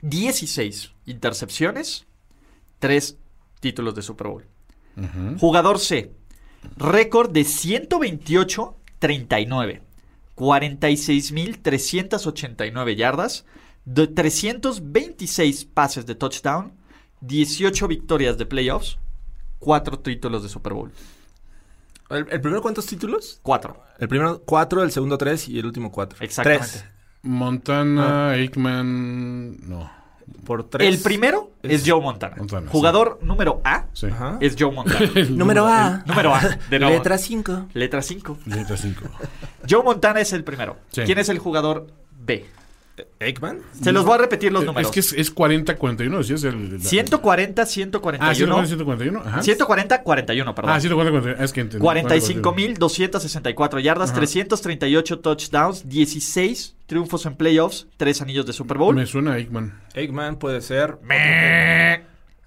16 intercepciones, 3 títulos de Super Bowl. Jugador C, récord de 128-39, 46.389 yardas, de 326 pases de touchdown, 18 victorias de playoffs, 4 títulos de Super Bowl. ¿El, el primero cuántos títulos? 4. El primero cuatro, el segundo tres y el último cuatro. Exactamente. Tres. Montana, Aikman. No. Por tres. El primero es, Joe Montana. Montana, sí. Jugador número A Sí. Es Joe Montana. Número A. número A. De nuevo. Letra 5. Letra 5. Letra 5. Joe Montana es el primero. Sí. ¿Quién es el jugador B? Aikman. Se los voy a repetir los Es números. que es, es 40-41, ¿sí? Es el, la- 140, Ah, 141. 141. Ajá. 140, 41, perdón. Ah, 140, es que entendí. 45.264 yardas, 338 touchdowns, 16 triunfos en playoffs, 3 anillos de Super Bowl. Me suena a Aikman. Aikman puede ser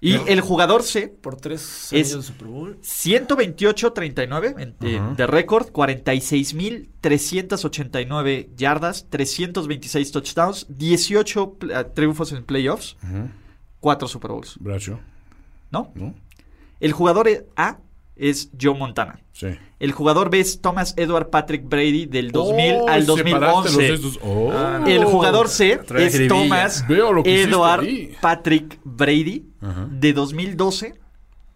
Y el jugador C, por tres Es- anillos de Super Bowl. 128-39 en- de, Ajá. de récord, 46.389 yardas, 326 touchdowns, 18 pl- ah, triunfos en playoffs, 4 Super Bowls. Bracho, ¿No? ¿no? El jugador A es Joe Montana. Sí. El jugador B es Thomas Edward Patrick Brady del 2000 Oh, al separaste los 2011. estos. Oh. El jugador C es. Thomas Edward. Patrick Brady Ajá. de 2012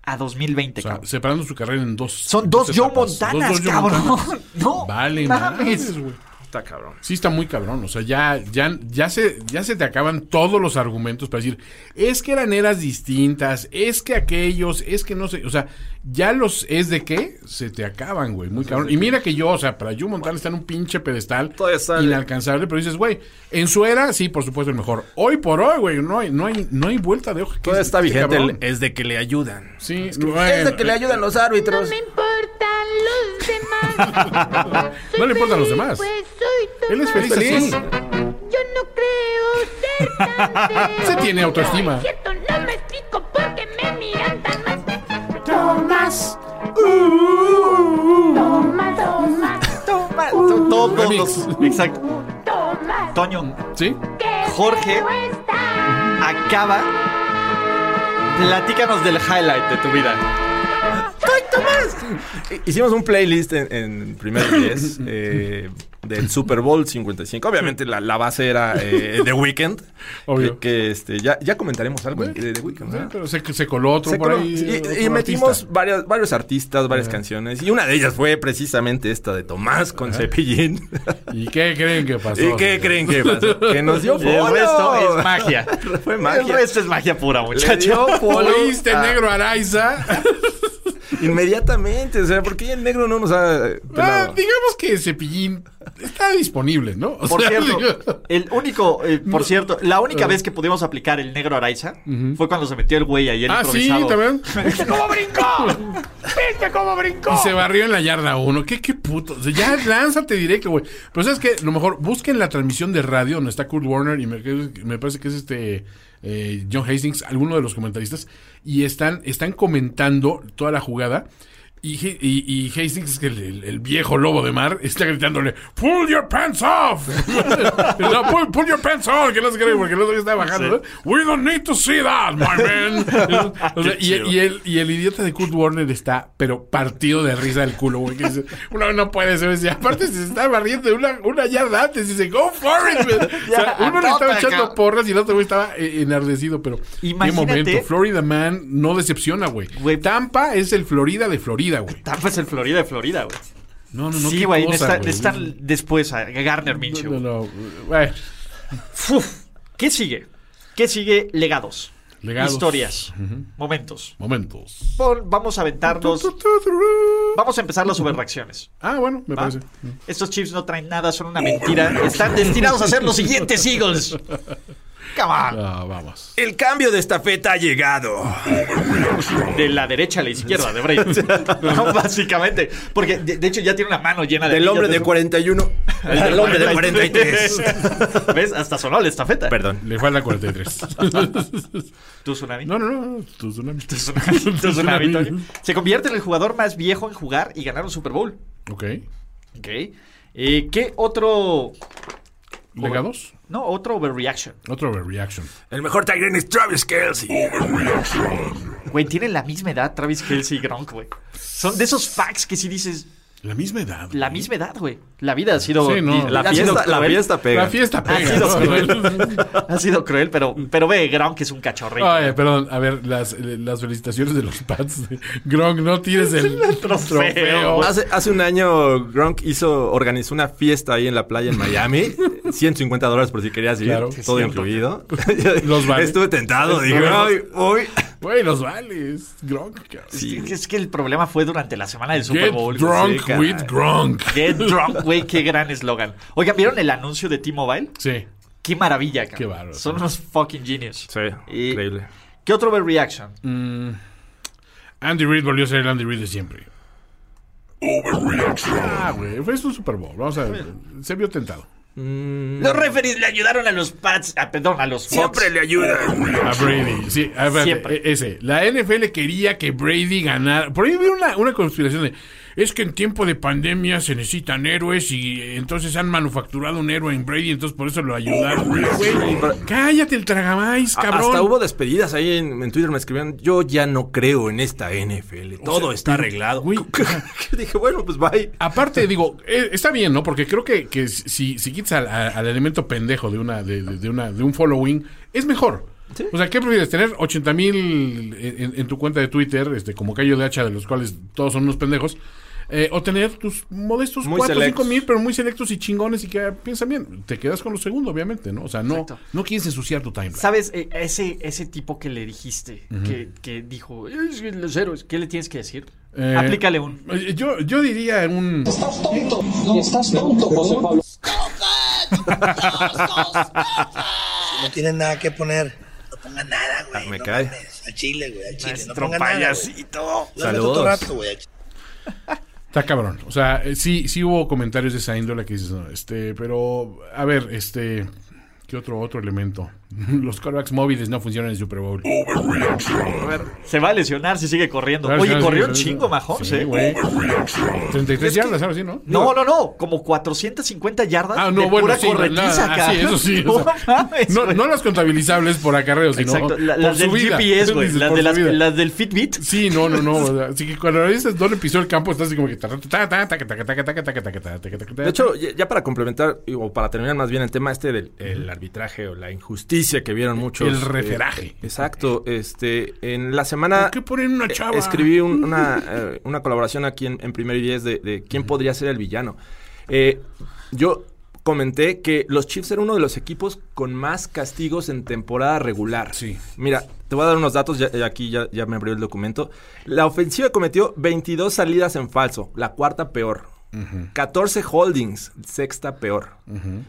a 2020. O sea, cabrón. separando su carrera en dos. Son dos Joe Montanas, Dos Joe cabrón. Montanas. No, Vale, mames. güey. Está cabrón. Sí está muy cabrón, o sea, ya, ya, ya se, ya se te acaban todos los argumentos para decir, es que eran eras distintas, es que aquellos, es que no sé, o sea, ya los es de qué, se te acaban, güey, muy cabrón. Y mira que yo, o sea, para Joe Montana está en un pinche pedestal inalcanzable, pero dices, güey, en su era, sí, por supuesto, el mejor. Hoy por hoy, güey, no hay, no hay, no hay vuelta de hoja. que es- está este vigente. el- es de que le ayudan. Sí, Es bueno, de que le ayudan los árbitros. importan los demás. No le importan los demás. Pues soy Él es feliz Feliz. así. Yo no creo ser tan Se tiene autoestima. Es cierto, no me explico por qué me miran tan mal. Tomás. Tomás, Tomás, Toma, to- todos los. Exacto. Tomás. Toño, ¿Sí? Jorge. acaba. Platícanos del highlight de tu vida. estoy, Tomás! Hicimos un playlist en, en Primero y Diez eh, del Super Bowl 55. Obviamente la, la base era eh, The Weeknd. Obvio. Que, que, este, ya, ya comentaremos algo de The Weeknd. Sí, pero se, se coló otro Se por coló- ahí. y, otro y metimos artista. varias, varios artistas, varias Ajá. canciones. Y una de ellas fue precisamente esta de Tomás con Cepillín. ¿Y qué creen que pasó? ¿Y qué creen que pasó? Que nos dio El follow. resto es magia. Fue El magia. resto es magia pura, Le muchacho. ¿Oíste, a- negro Araiza? Inmediatamente, o sea, ¿por qué el negro no nos ha Ah, digamos que Cepillín está disponible, ¿no? O Por sea, cierto, digo- el único, eh, por cierto, la única vez que pudimos aplicar el negro Araiza fue cuando se metió el güey ahí el Ah, sí, también. ¿Viste cómo brincó? ¿Viste cómo brincó? Y se barrió en la yarda uno. ¿Qué, qué puto? O sea, ya lánzate directo, güey. Pero sabes que, lo mejor, busquen la transmisión de radio donde está Kurt Warner y me, me parece que es este eh, John Hastings, alguno de los comentaristas, y están, están comentando toda la jugada. Y, He- y, y Hastings, que el, el- el viejo lobo de mar, está gritándole, ¡Pull your pants off! no, pull, pull your pants off, que no se cree, porque el otro está bajando. ¿no? We don't need to see that, my man. O sea, y, y el, y el idiota de Kurt Warner está, pero partido de risa del culo, güey. Uno no puede ser. Y aparte se está barriendo una, una yarda antes y dice, ¡Go for it! man". O sea, Ya, uno le estaba echando porras y el otro güey estaba eh, enardecido, pero qué momento. Florida Man no decepciona, güey. Güey. Tampa es el Florida de Florida, güey. Tampa es el Florida de Florida, güey. No, no, no. sí, güey, necesitan después a Garner Minshew. No, no, ¿Qué sigue? ¿Qué sigue? Legados. Legados. Historias. Momentos. momentos. Vamos a aventarnos. Vamos a empezar las sobrereacciones. Ah, bueno, me ¿va? parece. Estos Chiefs no traen nada, son una mentira. Están destinados a ser los siguientes Eagles. Ah, vamos. El cambio de estafeta ha llegado. De la derecha a la izquierda de Brady. No, básicamente. Porque de, de hecho ya tiene una mano llena de. Del hombre de anillos. 41 al hombre de 43. ¿Ves? Hasta sonó la estafeta. Perdón. Le falta 43. ¿Tú, Tsunami? no, no, no. Tu tsunami. Tu Tsunami, tu Tsunami. Se convierte en el jugador más viejo en jugar y ganar un Super Bowl. Ok. Ok. Eh, ¿Qué otro. ¿Legados? No, otro overreaction. Otro overreaction. El mejor Tyrant es Travis Kelsey. Güey, tienen la misma edad Travis Kelsey y Gronk, güey. Son de esos facts que si dices. La misma edad. La misma edad, güey. La vida ha sido. Sí, no. La ha sido fiesta, la cruel. fiesta pega. La fiesta Ha pega. sido ¿no? cruel. ha sido cruel, pero, pero ve, Gronk es un cachorrito. Ay, perdón, a ver, las, las felicitaciones de los Pats. Gronk, no tires el trofeo. Hace, hace un año Gronk hizo, organizó una fiesta ahí en la playa en Miami. 150 dólares por si querías ir. Claro. todo incluido. Los vale. Estuve tentado. Dije, ay, uy. Güey, los vales. Gronk. Sí. Es que- Es que el problema fue durante la semana del Super Get Bowl. drunk sí, with. Gronk. Get drunk, güey. Qué gran eslogan. Oigan, ¿vieron el anuncio de T-Mobile? Sí. Qué maravilla, cabrón. Qué bárbaro. Son unos fucking genius. Sí, Y- increíble. ¿Qué otro overreaction? Mm. Andy Reid volvió a ser el Andy Reid de siempre. Ah, güey, fue un Super Bowl. Vamos a ver. Se vio tentado. Los referees le ayudaron a los Pats, ah, perdón, a los Fox. Siempre le ayuda. A Brady. Sí, a ver, Siempre. e- ese. La NFL quería que Brady ganara. Por ahí vi una, una conspiración de. Es que en tiempo de pandemia se necesitan héroes y eh, entonces han manufacturado un héroe en Brady, entonces por eso lo ayudaron. Güey, cállate el tragamais, cabrón. Hasta hubo despedidas ahí en, en Twitter. Me escribieron, yo ya no creo en esta NFL. Todo sea, está arreglado. güey, Dije, bueno, pues bye. Aparte, digo, eh, está bien, ¿no? Porque creo que, que si, si quitas al, al elemento pendejo de una, de, de- de una, de un following, es mejor. O sea, ¿qué prefieres? ¿Tener 80 mil en, en tu cuenta de Twitter, este, como callo de hacha, de los cuales todos son unos pendejos? Eh, o tener tus modestos Muy 4 o 5 selectos. mil, pero muy selectos y chingones y que piensan bien. Te quedas con lo segundo, obviamente, ¿no? O sea, no, Exacto. no quieres ensuciar tu timeline. ¿Sabes? Eh, ese, ese tipo que le dijiste, que, que dijo, "Es los héroes, ¿qué le tienes que decir? Eh, Aplícale un. eh, Yo, yo diría un... Estás tonto. Estás tonto, José Pablo. No tienen nada que poner. No pongan nada, güey. Ah, me no cae. mames. Al chile, güey. Al chile. No Nuestro pongan payasito. Todo Saludos. rato, güey. Cabrón. O sea, eh, sí, sí hubo comentarios de esa índole que dices, este, pero, a ver, este, ¿qué otro, otro elemento? Los corebacks móviles no funcionan en Super Bowl. Se va a lesionar si sigue corriendo. Oye, corrió un chingo Mahomes, ¿eh? Güey. 33 yardas, ahora ¿no? No, no, no. Como 450 yardas ah, no, de bueno, pura corretiza, no, eso sí. No, las contabilizables por acarreo, sino Exacto, por las del. GPS, güey. Las, del Fitbit. Sí, no, no, no. Así que cuando dices dónde pisó el campo, estás así como que... De hecho, ya para complementar, o para terminar más bien el tema este del arbitraje o la injusticia que vieron muchos. El referaje. eh, exacto. Este, en la semana. ¿Por qué ponen una eh, chava? escribí un- una, eh, una colaboración aquí en, en Primer y Diez de, de quién podría ser el villano. Eh, yo comenté que los Chiefs eran uno de los equipos con más castigos en temporada regular. Sí. Mira, te voy a dar unos datos, ya, ya aquí ya, ya me abrió el documento. La ofensiva cometió 22 salidas en falso, la cuarta peor. 14 holdings, sexta peor.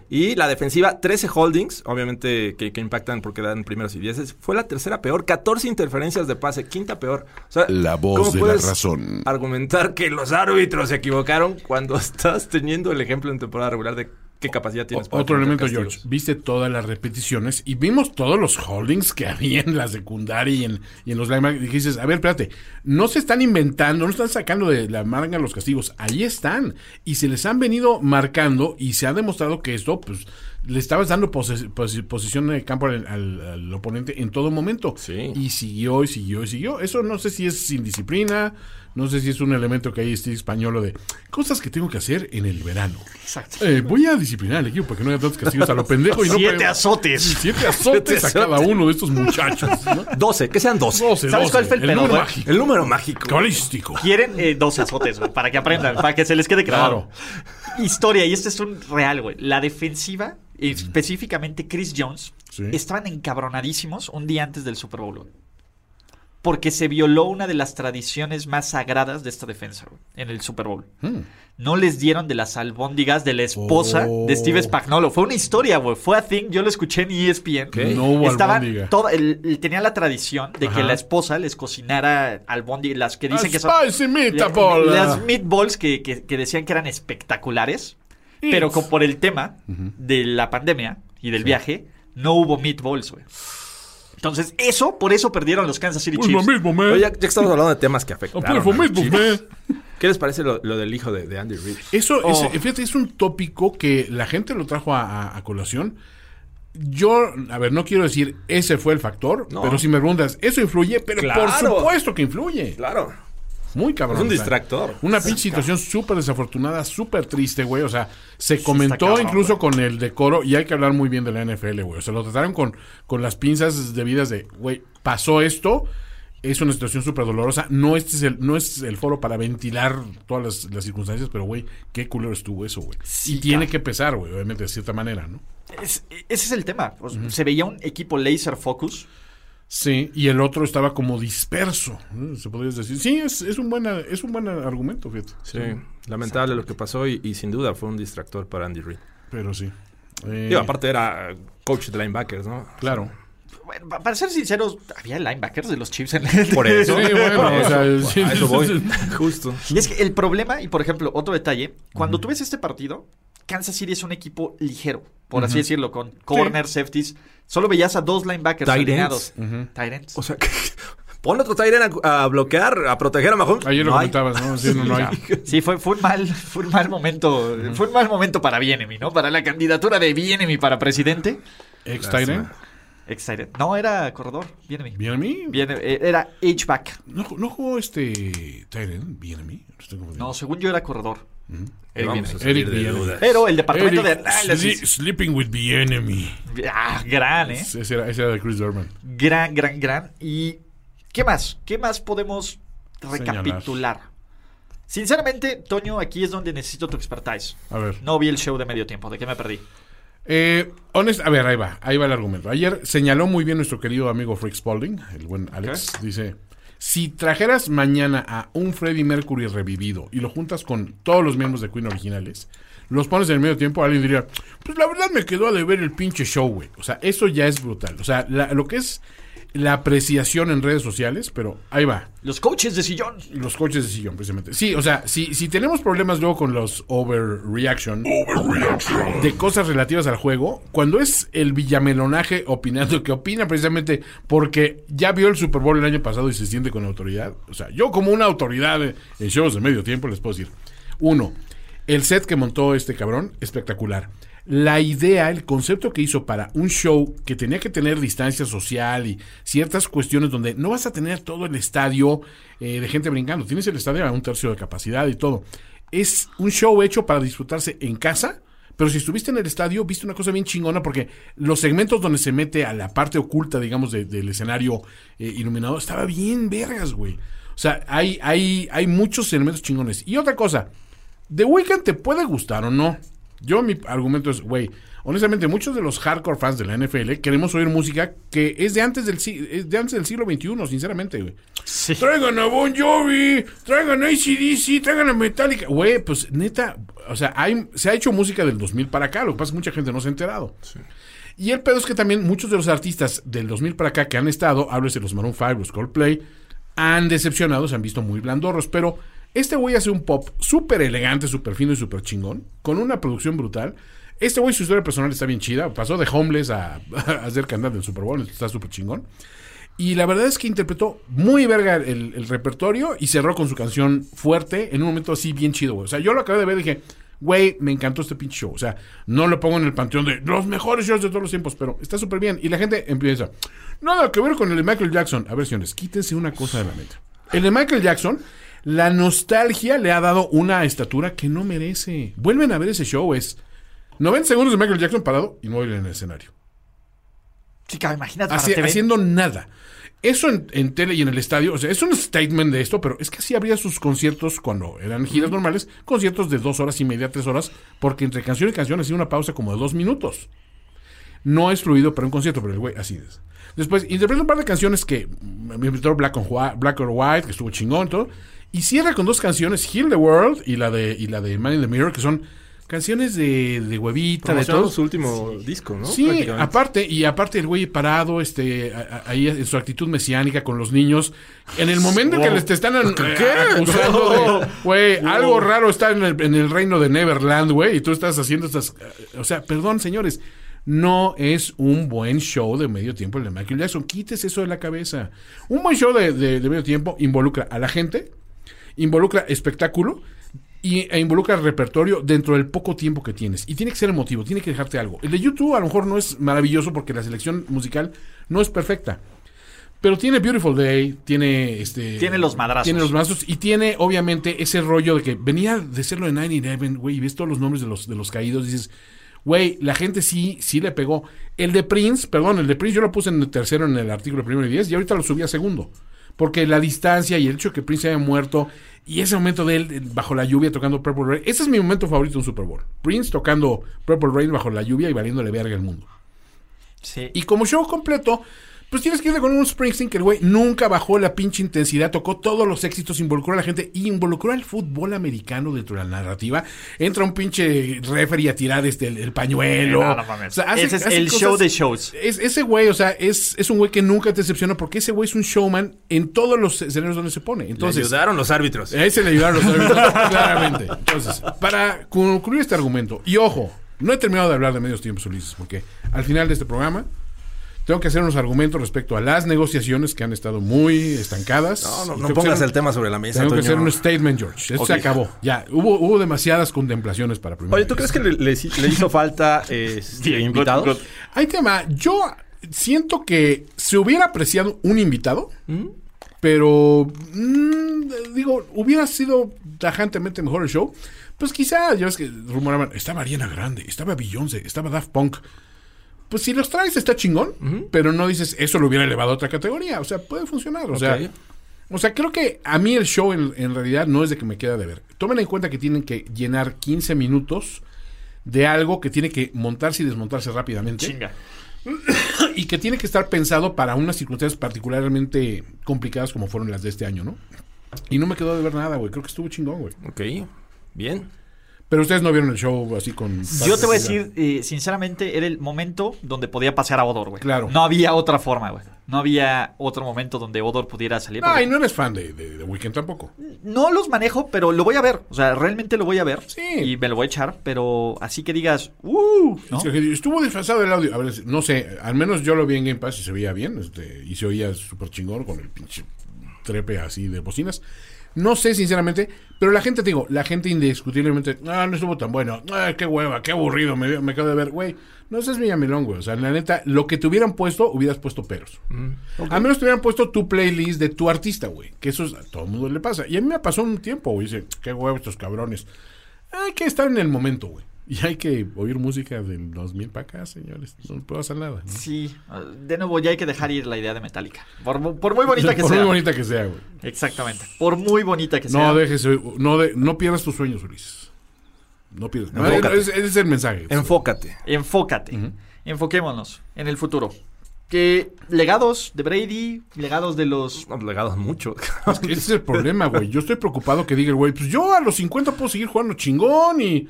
Y la defensiva, 13 holdings, obviamente que, que impactan porque dan primeros y dieces. Fue la tercera peor, 14 interferencias de pase, quinta peor. O sea, La voz ¿cómo de la razón. Argumentar que los árbitros se equivocaron cuando estás teniendo el ejemplo en temporada regular de qué capacidad tienes para Otro elemento, castigos. George. Viste todas las repeticiones y vimos todos los holdings que había en la secundaria y en, y en los linebackers. Y dices, a ver, espérate, no se están inventando, no están sacando de la manga los castigos. Ahí están. Y se les han venido marcando y se ha demostrado que esto, pues, le estabas dando pose- posi- posición de campo al, al- al oponente en todo momento. Sí. Y siguió y siguió y siguió. Eso no sé si es sin disciplina, no sé si es un elemento que hay este español de cosas que tengo que hacer en el verano. Exacto. Eh, voy a disciplinar al equipo para que no haya tantos castigos a lo pendejo. Y no Siete azotes. Siete azotes a cada uno de estos muchachos. ¿no? 12, que sean 12. 12, ¿Sabes cuál fue el pedo, número mágico. El número mágico. Cabalístico. Quieren eh, 12 azotes, güey, para que aprendan, para que se les quede grabado. Historia, y este es un real, güey. La defensiva, específicamente Chris Jones, Sí. estaban encabronadísimos un día antes del Super Bowl. Porque se violó una de las tradiciones más sagradas de esta defensa, güey, en el Super Bowl. No les dieron de las albóndigas de la esposa Oh. de Steve Spagnuolo. Fue una historia, güey. Fue a thing. Yo lo escuché en ESPN. No hubo Estaban el- el- tenía la tradición de que la esposa les cocinara albóndigas, las que dicen A que son... spicy meatball. Las meatballs que, que- que decían que eran espectaculares, pero con, por el tema de la pandemia y del viaje, no hubo meatballs, güey. Entonces, eso, por eso perdieron los Kansas City Pues Chiefs. lo mismo, man. Oye, ya, ya que estamos hablando de temas que afectan. Lo mismo, man. ¿Qué les parece lo, lo del hijo de, de Andy Reid? Eso, Oh. es, fíjate, es un tópico que la gente lo trajo a, a- a colación. Yo, a ver, no quiero decir ese fue el factor, No. pero si me preguntas, eso influye, pero por supuesto que influye. Claro. Muy cabrón. Es un distractor. Una pinche situación súper desafortunada, súper triste, güey. O sea, se comentó cabrón, incluso con el decoro, y hay que hablar muy bien de la NFL, güey. O sea, lo trataron con, con las pinzas debidas de, güey, pasó esto, es una situación súper dolorosa. No, este es el, no es el foro para ventilar todas las, las circunstancias, pero, güey, qué culero estuvo eso, güey. y tiene que pesar, güey, obviamente, de cierta manera, ¿no? Es- ese es el tema. Sea, Se veía un equipo laser focus. Sí, y el otro estaba como disperso, ¿no? se podría decir. Sí, es, es, un, buen, es un buen argumento, fíjate. Sí, lamentable lo que pasó y, y sin duda fue un distractor para Andy Reid. Pero sí. Eh, Digo, aparte era coach de linebackers, ¿no? Claro. Bueno, para ser sinceros, había linebackers de los Chiefs en el... Por eso. Sí, bueno, o sea, sí, a eso sí, voy. sí. Justo. Y es que el problema, y por ejemplo, otro detalle, cuando tú ves este partido, Kansas City es un equipo ligero, por así decirlo, con corners, safeties. Solo veías a dos linebackers alineados. Tight ends. O sea, que, pon otro Tyrion a, a bloquear, a proteger a Mahomes. Ayer lo No comentabas, ¿no? Sí, no, no hay. Sí, fue, fue un mal, fue un mal momento, fue un mal momento para Bienemy, ¿no? Para la candidatura de Bienemy para presidente. Ex Tyrant. Excited. No, era corredor. ¿Bien a mí? Eh, era H-back. ¿No, ¿No jugó este Tyrant? ¿Bien a mí? No según yo era corredor. Y vamos a salir de dudas. Pero el departamento Eric, de análisis. Sli- Sleeping with the enemy. Ah, gran, ¿eh? Ese era, ese era de Chris Dorman. Gran, gran, gran. ¿Y qué más? ¿Qué más podemos recapitular? Sinceramente, Toño, aquí es donde necesito tu expertise. A ver. No vi el show de medio tiempo. ¿De qué me perdí? Eh, honest, a ver, ahí va, ahí va el argumento. Ayer señaló muy bien nuestro querido amigo Frick Spalding, el buen Alex. Dice: Si trajeras mañana a un Freddie Mercury revivido y lo juntas con todos los miembros de Queen originales, los pones en el medio tiempo, alguien diría: Pues la verdad me quedó a deber el pinche show, güey. O sea, eso ya es brutal. O sea, la- lo que es la apreciación en redes sociales, pero ahí va. Los coaches de sillón. Los coaches de sillón, precisamente. Sí, o sea, si, si tenemos problemas luego con los overreaction, de cosas relativas al juego, cuando es el villamelonaje opinando que opina precisamente porque ya vio el Super Bowl el año pasado y se siente con autoridad. O sea, yo como una autoridad en shows de medio tiempo les puedo decir. Uno, el set que montó este cabrón, espectacular. La idea, el concepto que hizo para un show que tenía que tener distancia social y ciertas cuestiones donde no vas a tener todo el estadio eh, de gente brincando. Tienes el estadio a un tercio de capacidad y todo. Es un show hecho para disfrutarse en casa, pero si estuviste en el estadio, viste una cosa bien chingona porque los segmentos donde se mete a la parte oculta, digamos, de- del escenario eh, iluminado, estaba bien vergas, güey. O sea, hay, hay, hay muchos elementos chingones. Y otra cosa, The Weeknd te puede gustar o no. Yo mi argumento es, güey, honestamente muchos de los hardcore fans de la NFL queremos oír música que es de antes del, es de antes del siglo XXI, sinceramente, güey. Traigan a Bon Jovi, traigan a ACDC, traigan a Metallica. Güey, pues neta, o sea, hay, se ha hecho música del 2000 para acá, lo que pasa es que mucha gente no se ha enterado. Y el pedo es que también muchos de los artistas del 2000 para acá que han estado, háblese de los Maroon 5, los Coldplay, han decepcionado, se han visto muy blandorros, pero este güey hace un pop súper elegante, súper fino y súper chingón, con una producción brutal. Este güey, su historia personal está bien chida. Pasó de homeless a, a ser cantante del Super Bowl, está súper chingón. Y la verdad es que interpretó muy verga el, repertorio y cerró con su canción fuerte en un momento así bien chido, güey. O sea, yo lo acabé de ver y dije, güey, me encantó este pinche show. O sea, no lo pongo en el panteón de los mejores shows de todos los tiempos, pero está súper bien. Y la gente empieza, nada que ver con el de Michael Jackson. A ver, señores, quítense una cosa de la mente. El de Michael Jackson, la nostalgia le ha dado una estatura que no merece. Vuelven a ver ese show, es 90 segundos de Michael Jackson parado y no en el escenario. Chica, imagínate. Haci- TV. haciendo nada. Eso en, en tele y en el estadio, o sea, es un statement de esto, pero es que así habría sus conciertos cuando eran giras normales, conciertos de dos horas y media, tres horas, porque entre canción y canción hacía una pausa como de dos minutos. No es fluido para un concierto, pero el güey así es. Después interpreta un par de canciones que mm, me invitó Black, on Black or White, que estuvo chingón y todo. Y cierra con dos canciones, Heal the World y la de, y la de Man in the Mirror, que son canciones de, de huevita, de todo. su último disco, ¿no? Sí, aparte, y aparte el güey parado, este, a- a- ahí en su actitud mesiánica con los niños, en el momento en que les te están an- ¿Qué? acusando güey, Wow. algo raro está en el, en el reino de Neverland, güey, y tú estás haciendo estas, o sea, perdón, señores, no es un buen show de medio tiempo el de Michael Jackson, quites eso de la cabeza. Un buen show de, de- de medio tiempo involucra a la gente, involucra espectáculo y, e involucra repertorio dentro del poco tiempo que tienes. Y tiene que ser emotivo, tiene que dejarte algo. El de YouTube a lo mejor no es maravilloso porque la selección musical no es perfecta. Pero tiene Beautiful Day, tiene este. Tiene los madrazos. Tiene los madrazos y tiene, obviamente, ese rollo de que venía de serlo en 9-11, güey, y ves todos los nombres de los, de los caídos, y dices, güey, la gente sí, sí le pegó. El de Prince, perdón, el de Prince yo lo puse en el tercero en el artículo primero y 10 y ahorita lo subí a segundo. Porque la distancia y el hecho de que Prince haya muerto y ese momento de él eh, bajo la lluvia tocando Purple Rain, ese es mi momento favorito de un Super Bowl. Prince tocando Purple Rain bajo la lluvia y valiéndole verga al mundo. Sí. Y como show completo, pues tienes que ir con un Springsteen que el güey nunca bajó la pinche intensidad, tocó todos los éxitos, involucró a la gente y involucró al fútbol americano dentro de la narrativa. Entra un pinche referee a tirar este, el, el pañuelo. No, no. O sea, hace- Ese es hace el cosas- show de shows. Es, ese güey, o sea, es, es un güey que nunca te decepciona porque ese güey es un showman en todos los escenarios donde se pone. Entonces, Le ayudaron los árbitros. a ese le ayudaron los árbitros, claramente. Entonces, para concluir este argumento, y ojo, no he terminado de hablar de medios tiempos, Ulises, porque al final de este programa tengo que hacer unos argumentos respecto a las negociaciones que han estado muy estancadas. No, no, no pongas hacer- el tema sobre la mesa, Tengo que hacer un statement, George. Esto se acabó. Ya, hubo, hubo demasiadas contemplaciones para primero. Oye, ¿tú crees que le, le- le hizo falta Bien, invitados? Hay tema. Yo siento que se hubiera apreciado un invitado, pero mm, digo, hubiera sido tajantemente mejor el show. Pues quizá, ya ves que rumoraban, estaba Ariana Grande, estaba Beyoncé, estaba Daft Punk. Pues si los traes está chingón, pero no dices, eso lo hubiera elevado a otra categoría. O sea, puede funcionar. O sea, o sea, creo que a mí el show en, en realidad no es de que me queda de ver. Tomen en cuenta que tienen que llenar 15 minutos de algo que tiene que montarse y desmontarse rápidamente Chinga. y que tiene que estar pensado para unas circunstancias particularmente complicadas como fueron las de este año, ¿no? Y no me quedó de ver nada, güey. Creo que estuvo chingón, güey. Ok, bien. Pero ustedes no vieron el show así con... Yo te voy a decir, eh, sinceramente, era el momento donde podía pasear a Odor, güey. Claro. No había otra forma, güey. No había otro momento donde Odor pudiera salir. Ah, porque- y no eres fan de, de, de Weeknd tampoco. No los manejo, pero lo voy a ver. O sea, realmente lo voy a ver. Sí. Y me lo voy a echar, pero así que digas, ¡uh! ¿no? Estuvo desfasado el audio. A ver, no sé, al menos yo lo vi en Game Pass y se veía bien. Este, y se oía súper chingón con el pinche trepe así de bocinas. No sé, sinceramente, pero la gente, te digo, la gente indiscutiblemente, ah, no estuvo tan bueno, ah, qué hueva, qué aburrido, me, me acabo de ver, güey. No seas Villamilón, güey. O sea, la neta, lo que te hubieran puesto, hubieras puesto peros. Al menos te hubieran puesto tu playlist de tu artista, güey. Que eso es- a todo el mundo le pasa. Y a mí me pasó un tiempo, güey. Dice, qué huevo estos cabrones. Hay que estar en el momento, güey. Y hay que oír música del 2000 para acá, señores. No puedo hacer nada. ¿no? Sí, de nuevo ya hay que dejar ir la idea de Metallica. Por, mu- por muy bonita que Por sea. muy bonita que sea, güey. Exactamente. Por muy bonita que sea. No dejes, no, de, no pierdas tus sueños, Ulises. No pierdas. Enfócate. es el mensaje. Enfócate. Enfócate. Enfoquémonos en el futuro. Que legados de Brady, legados de los... No, legados mucho. Es que ese es el problema, güey. Yo estoy preocupado que diga el güey, pues yo a los 50 puedo seguir jugando chingón y...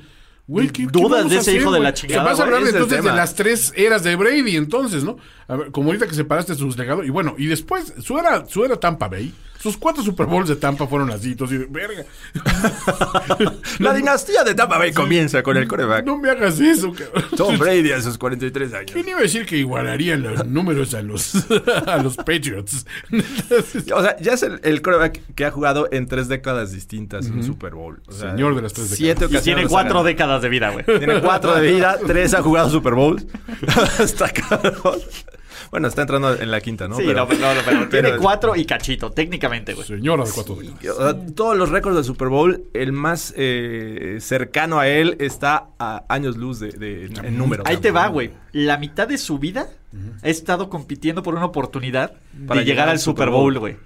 Güey, ¿qué, qué Dudas de ese hacer, hijo de la chingada, vas a hablar entonces de las tres eras de Brady, entonces, ¿no? A ver, como ahorita que separaste sus legados. Y bueno, y después, su era, su era Tampa Bay. Sus cuatro Super Bowls de Tampa fueron así, entonces, verga. La dinastía de Tampa Bay comienza con el coreback. No me hagas eso, cabrón. Tom Brady a sus 43 años. ¿Quién iba a decir que igualarían los números a los, a los Patriots? O sea, ya es el, el coreback que ha jugado en tres décadas distintas un Super Bowl. O sea, Señor de las tres décadas. Siete Y tiene cuatro décadas de vida, güey. Tiene cuatro de vida, tres ha jugado Super Bowls. está cabrón. Bueno, está entrando en la quinta, ¿no? Sí, Pero- no, no, no, pero tiene pero- cuatro y cachito, técnicamente, güey. Señora de cuatro décadas. O sea, todos los récords del Super Bowl, el más eh, cercano a él está a años luz de, de- en número. Ahí te va, güey. La mitad de su vida ha estado compitiendo por una oportunidad Para de llegar al Super Bowl, güey.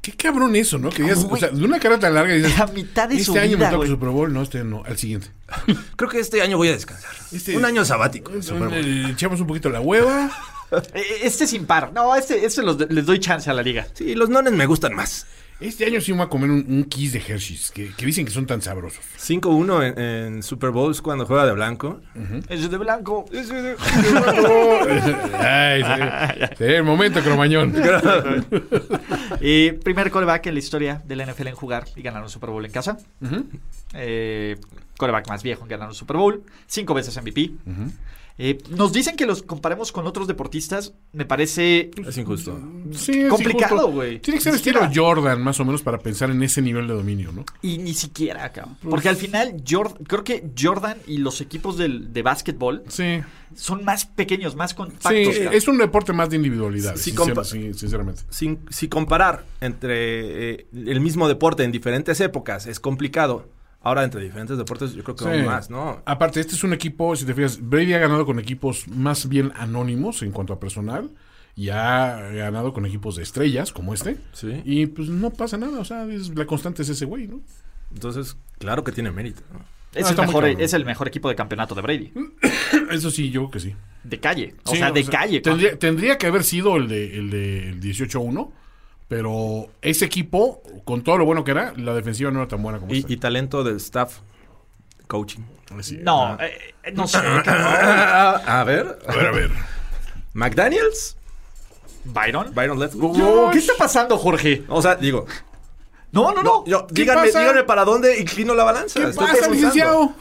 Qué cabrón eso, ¿no? Que digas, güey? o sea, de una carrera tan larga dices, La mitad de este su año vida, me toca güey. Super Bowl, no, este no, al siguiente. Creo que este año voy a descansar. Este- Un año sabático. Eh, echamos un poquito la hueva. Eh, Este sin par. No, este, este los- les doy chance a la liga. Sí, los nones me gustan más. Este año sí me voy a comer un, un kiss de Hershey's, que, que dicen que son tan sabrosos. 5-1 en, en Super Bowls cuando juega de blanco. Es de blanco. Ay, sí, sí, el momento, cromañón. Eh, primer coreback en la historia de la NFL en jugar y ganar un Super Bowl en casa. Eh, coreback más viejo en ganar un Super Bowl. Cinco veces MVP. Eh, nos dicen que los comparemos con otros deportistas. Me parece Es injusto. Sí, es Complicado, güey. Tiene que ser Ni estilo siquiera. Jordan, más o menos, para pensar en ese nivel de dominio, ¿no? Y ni siquiera, cabrón. Porque al final, Jord- creo que Jordan y los equipos del, de básquetbol Sí. son más pequeños, más Sí, compactos. cabrón. es un deporte más de individualidad, Sí, sincer- sí, sinceramente. Sin, si comparar entre eh, el mismo deporte en diferentes épocas es complicado. Ahora, entre diferentes deportes, yo creo que Sí. aún más, ¿no? Aparte, este es un equipo, si te fijas, Brady ha ganado con equipos más bien anónimos en cuanto a personal y ha ganado con equipos de estrellas como este. Sí. Y pues no pasa nada, o sea, es- la constante es ese güey, ¿no? Entonces, claro que tiene mérito. ¿no? Es, Ah, el mejor, es el mejor equipo de campeonato de Brady. Eso sí, yo creo que sí. De calle. O Sí, sea, de calle. Tendría, tendría que haber sido el de el de el 18-1, pero ese equipo, con todo lo bueno que era, la defensiva no era tan buena como Y, y talento del staff coaching. Así, No, ah. eh, eh, no sé. a ver. A ver, a ver. McDaniels. ¿Byron? Byron. Oh, ¿Qué está pasando, Jorge? O sea, digo, No, no, no. yo, ¿Qué díganme, pasa? díganme para dónde inclino la balanza. ¿Qué Estoy pasa, licenciado?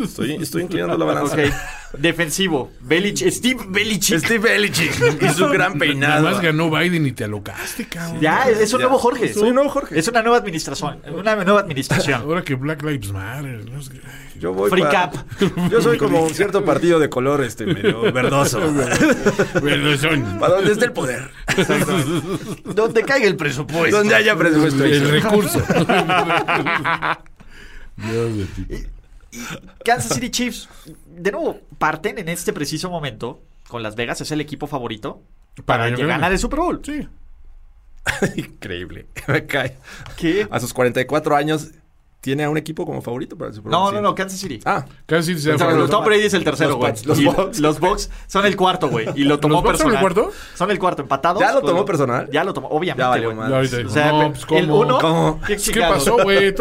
Estoy, estoy inclinando la balanza. Ok. Defensivo. Belich, Steve Belichick. Steve Belichick y su gran peinado. Además ganó Biden y te alocaste, cabrón. Ya, es un Ya. nuevo Jorge. Soy un nuevo Jorge. Es una nueva administración. Una nueva administración. Ahora que Black Lives Matter. no sé qué. Yo voy Free pa- cap. Yo soy como un cierto partido de color este medio verdoso. Para donde esté el poder. Donde caiga el presupuesto. Donde haya presupuesto. el recurso. Dios de ti. Kansas City Chiefs, de nuevo, parten en este preciso momento con Las Vegas, es el equipo favorito para, Para ganar. ganar el Super Bowl. Sí. Increíble. Me cae. ¿Qué? A sus 44 años tiene a un equipo como favorito para el Super Bowl. No, no, no. Kansas City. Ah, se O sea, fue- Tom Brady es el tercero, Los güey. Los Bucks. Los Bucks son el cuarto, güey. Y lo tomó ¿Los Bucks son el personal. cuarto? Son el cuarto, empatados. ¿Ya lo tomó personal? Ya lo tomó, obviamente, güey. O sea, no, pues, ¿cómo? el uno. ¿Cómo? ¿Qué, ¿Qué chingados? pasó, güey?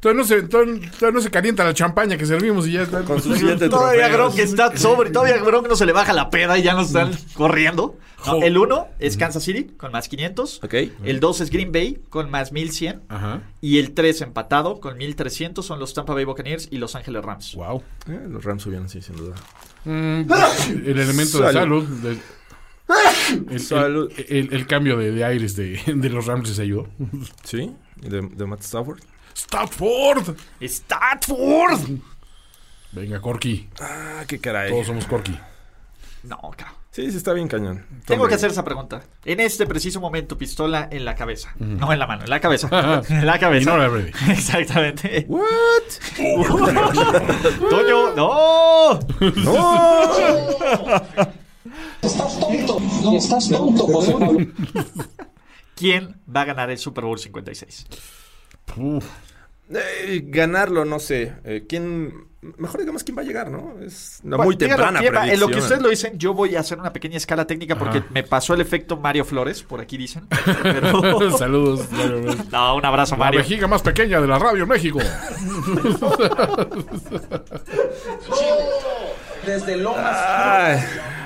Todavía no se, todavía, todavía no se calienta la champaña que servimos y ya está. Con sus siete Todavía. Gronk está sobre, todavía Gronk no se le baja la peda y ya no están corriendo. No, el 1 es Kansas City con más 500. Ok. El 2 es Green Bay con más 1100. Ajá. Y el 3 empatado con 1300 son los Tampa Bay Buccaneers y Los Ángeles Rams. Wow. Eh, los Rams subieron, sí, sin duda. Mm, el elemento de Salud. salud. de- el, Salud. el- el- el cambio de, de aires de, de los Rams les ayudó. Sí, de, de Matt Stafford. ¡Statford! ¡Statford! Venga, Corky. Ah, qué caray. Todos somos Corky. No, cabrón. Sí, sí, está bien cañón. Tengo Tom que hacer esa pregunta. En este preciso momento, pistola en la cabeza. No en la mano, en la cabeza. en la cabeza. Y no la. Exactamente. ¿What? Toño, no. ¡No! Estás tonto. Estás tonto, José Pablo. ¿Quién va a ganar el Super Bowl 56? Uf. Eh, ganarlo, no sé. Eh, ¿Quién? Mejor digamos quién va a llegar, ¿no? Es una Bueno, muy dígalo, temprana ¿quién va? En lo que ustedes lo dicen, yo voy a hacer una pequeña escala técnica porque Ajá. me pasó el efecto Mario Flores, por aquí dicen. Pero... Saludos. Mario no, un abrazo, La Mario. vejiga más pequeña de la radio México. Desde Lomas. Ay,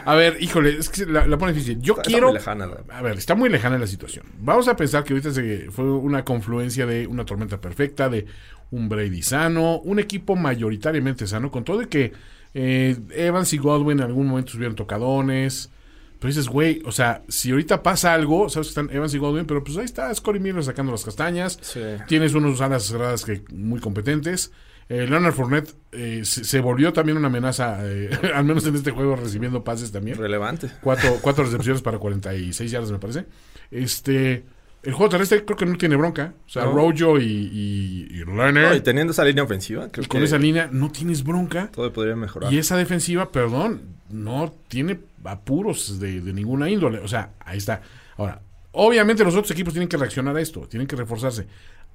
A ver, híjole, es que la, la pone difícil. Yo está quiero. muy lejana la- A ver, está muy lejana la situación. Vamos a pensar que ahorita se- fue una confluencia de una tormenta perfecta, de un Brady sano, un equipo mayoritariamente sano, con todo y que eh, Evans y Godwin en algún momento subieron tocadones. Pero dices, güey, o sea, si ahorita pasa algo, sabes que están Evans y Godwin, pero pues ahí está Scotty Miller sacando las castañas. Sí. Tienes unos alas cerradas que muy competentes. Eh, Leonard Fournette eh, se, se volvió también una amenaza, eh, al menos en este juego, recibiendo pases también. Relevante. Cuatro, cuatro recepciones para 46 yardas, me parece. Este. El juego terrestre creo que no tiene bronca. O sea, No. Rojo y, y, y Leonard, No, y teniendo esa línea ofensiva, creo con que esa línea no tienes bronca. todo podría mejorar. Y esa defensiva, perdón, no tiene apuros de, de ninguna índole. O sea, ahí está. Ahora, obviamente los otros equipos tienen que reaccionar a esto, tienen que reforzarse.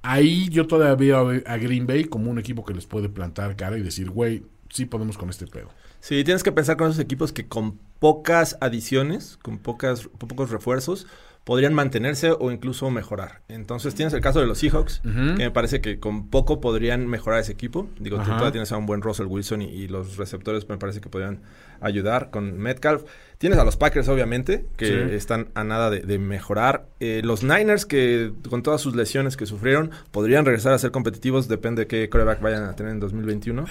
Ahí yo todavía veo a Green Bay como un equipo que les puede plantar cara y decir, güey, sí podemos con este pedo. Sí, tienes que pensar con esos equipos que con pocas adiciones, con pocas, pocos refuerzos, podrían mantenerse o incluso mejorar. Entonces tienes el caso de los Seahawks, que me parece que con poco podrían mejorar ese equipo. Digo, tú todavía tienes a un buen Russell Wilson y, y los receptores me parece que podrían ayudar con Metcalf. Tienes a los Packers, obviamente, que Sí. están a nada de, de mejorar. Eh, los Niners, que con todas sus lesiones que sufrieron, podrían regresar a ser competitivos, depende de qué coreback vayan a tener en 2021.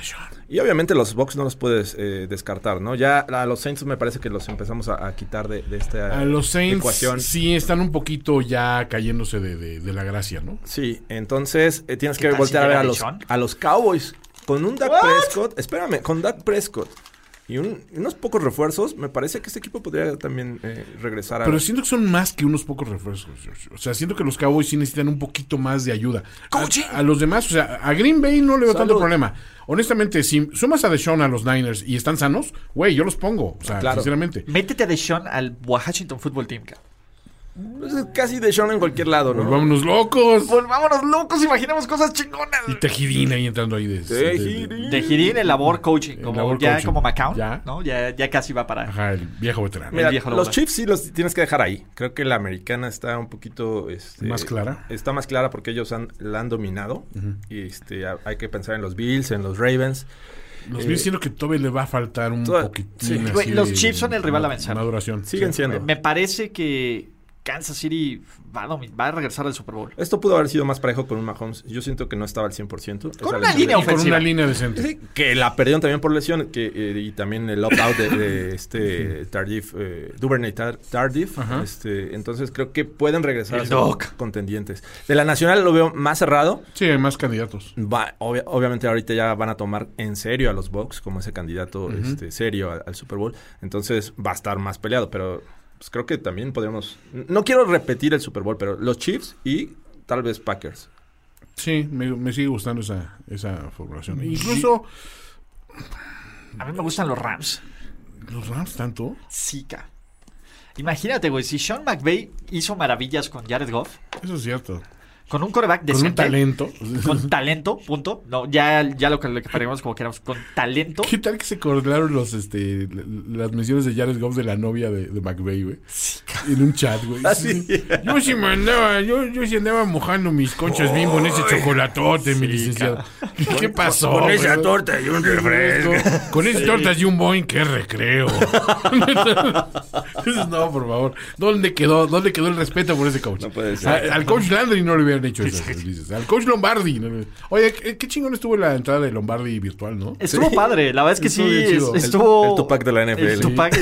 Y obviamente los Bucks no los puedes eh, descartar, ¿no? Ya a los Saints me parece que los empezamos a, a quitar de, de esta A los Saints ecuación. sí están un poquito ya cayéndose de, de- de la gracia, ¿no? Sí, entonces eh, tienes ¿Qué que voltear si a ver a los, a los Cowboys. Con un Dak Prescott, espérame, con Dak Prescott y un- unos pocos refuerzos, me parece que este equipo podría también eh, regresar a... Pero siento que son más que unos pocos refuerzos. George. O sea, siento que los Cowboys sí necesitan un poquito más de ayuda. A, a los demás, o sea, a Green Bay no le veo tanto problema. Honestamente, si sumas a Deshaun a los Niners y están sanos, güey, yo los pongo. O sea, Claro. sinceramente. Métete a Deshaun al Washington Football Team. cabrón. Pues es casi de Sean en cualquier lado, ¿no? Volvámonos locos. Volvámonos locos, imaginemos cosas chingonas. Y Tejirín ahí entrando ahí de. de- de- De Girín el labor coaching, como labor ya coaching. como McCown, Ya. ¿no? Ya, ya casi va para. Ajá, el viejo veterano. Mira, viejo los. Chiefs sí los tienes que dejar ahí. Creo que la americana está un poquito... este, Más clara. Está más clara porque ellos han, la han dominado. Y este, ha- hay que pensar en los Bills, en los Ravens. Los Eh, vi diciendo que todavía le va a faltar un toda- poquitín. sí. así Güey, los de Chiefs son el rival a vencer. Maduración. Siguen Sí. siendo. Me parece que Kansas City va a, domi- va a regresar al Super Bowl. Esto pudo haber sido más parejo con un Mahomes. Yo siento que no estaba al 100%. Esa Con una línea Y con ofensiva. una línea decente. Sí, que la perdieron también por lesión que, eh, y también el opt-out de, de este Tardif, eh, Duvernay Tar- Tardif. Ajá. Este, entonces creo que pueden regresar El a ser contendientes. De la Nacional lo veo más cerrado. Sí, hay más candidatos. Va- obvia- obviamente ahorita ya van a tomar en serio a los Bucks como ese candidato este, serio al, al Super Bowl. Entonces va a estar más peleado, pero pues, creo que también podríamos... No quiero repetir el Super Bowl, pero los Chiefs y tal vez Packers. Sí, me, me sigue gustando esa, esa formulación. Incluso A mí me gustan los Rams. los Rams tanto. Sí, ca. Imagínate, güey, si Sean McVay hizo maravillas con Jared Goff, Eso es cierto. Con un coreback Con decente. un talento. Con talento, punto. No, ya, ya lo que le queríamos como queramos. Con talento. ¿Qué tal que se correlaron los, este, las menciones de Jared Goff de la novia de, de McVeigh, güey? en un chat, güey. Ah, Sí, sí. sí. Yo sí me andaba, yo, yo sí andaba mojando mis conchas bimbo en ese chocolatote, mi licenciado. ¿Qué pasó? Con esa güey? torta y un refresco. Con esas tortas y un boing, qué recreo. no, por favor. ¿Dónde quedó, ¿Dónde quedó el respeto por ese coach? No puede ser. A- al coach Landry no le hubieran hecho eso. dices. Al coach Lombardi. Oye, ¿qué, qué chingón estuvo la entrada de Lombardi virtual, ¿no? Estuvo padre, la verdad es que Estuvo sí, bien chido. es- El- estuvo... el Tupac de la NFL. El Tupac,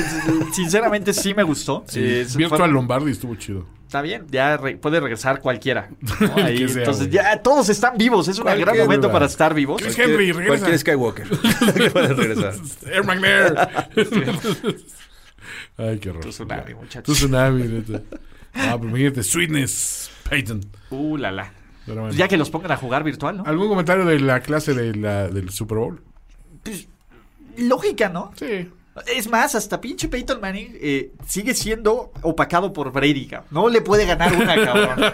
sinceramente sí me gustó. Sí, Eh, es- virtual fue- Lombardi estuvo chido. Está bien, ya re- puede regresar cualquiera. ¿no? Ahí, sea, entonces güey. ya todos están vivos, es un gran momento para estar vivos. Chris Henry, regresa. Cualquier Skywalker. puede regresar. Air McNair. Ay, qué horror. Tu tsunami, muchachos. Tu tsunami, neta. Ah, pero imagínate, Sweetness, Peyton. Uh, la la. Pero bueno. Pues ya que los pongan a jugar virtual, ¿no? ¿Algún comentario de la clase de la, del Super Bowl? Lógica, ¿no? Sí. Es más, hasta pinche Peyton Manning eh, sigue siendo opacado por Brady, cabrón. No le puede ganar una, cabrón.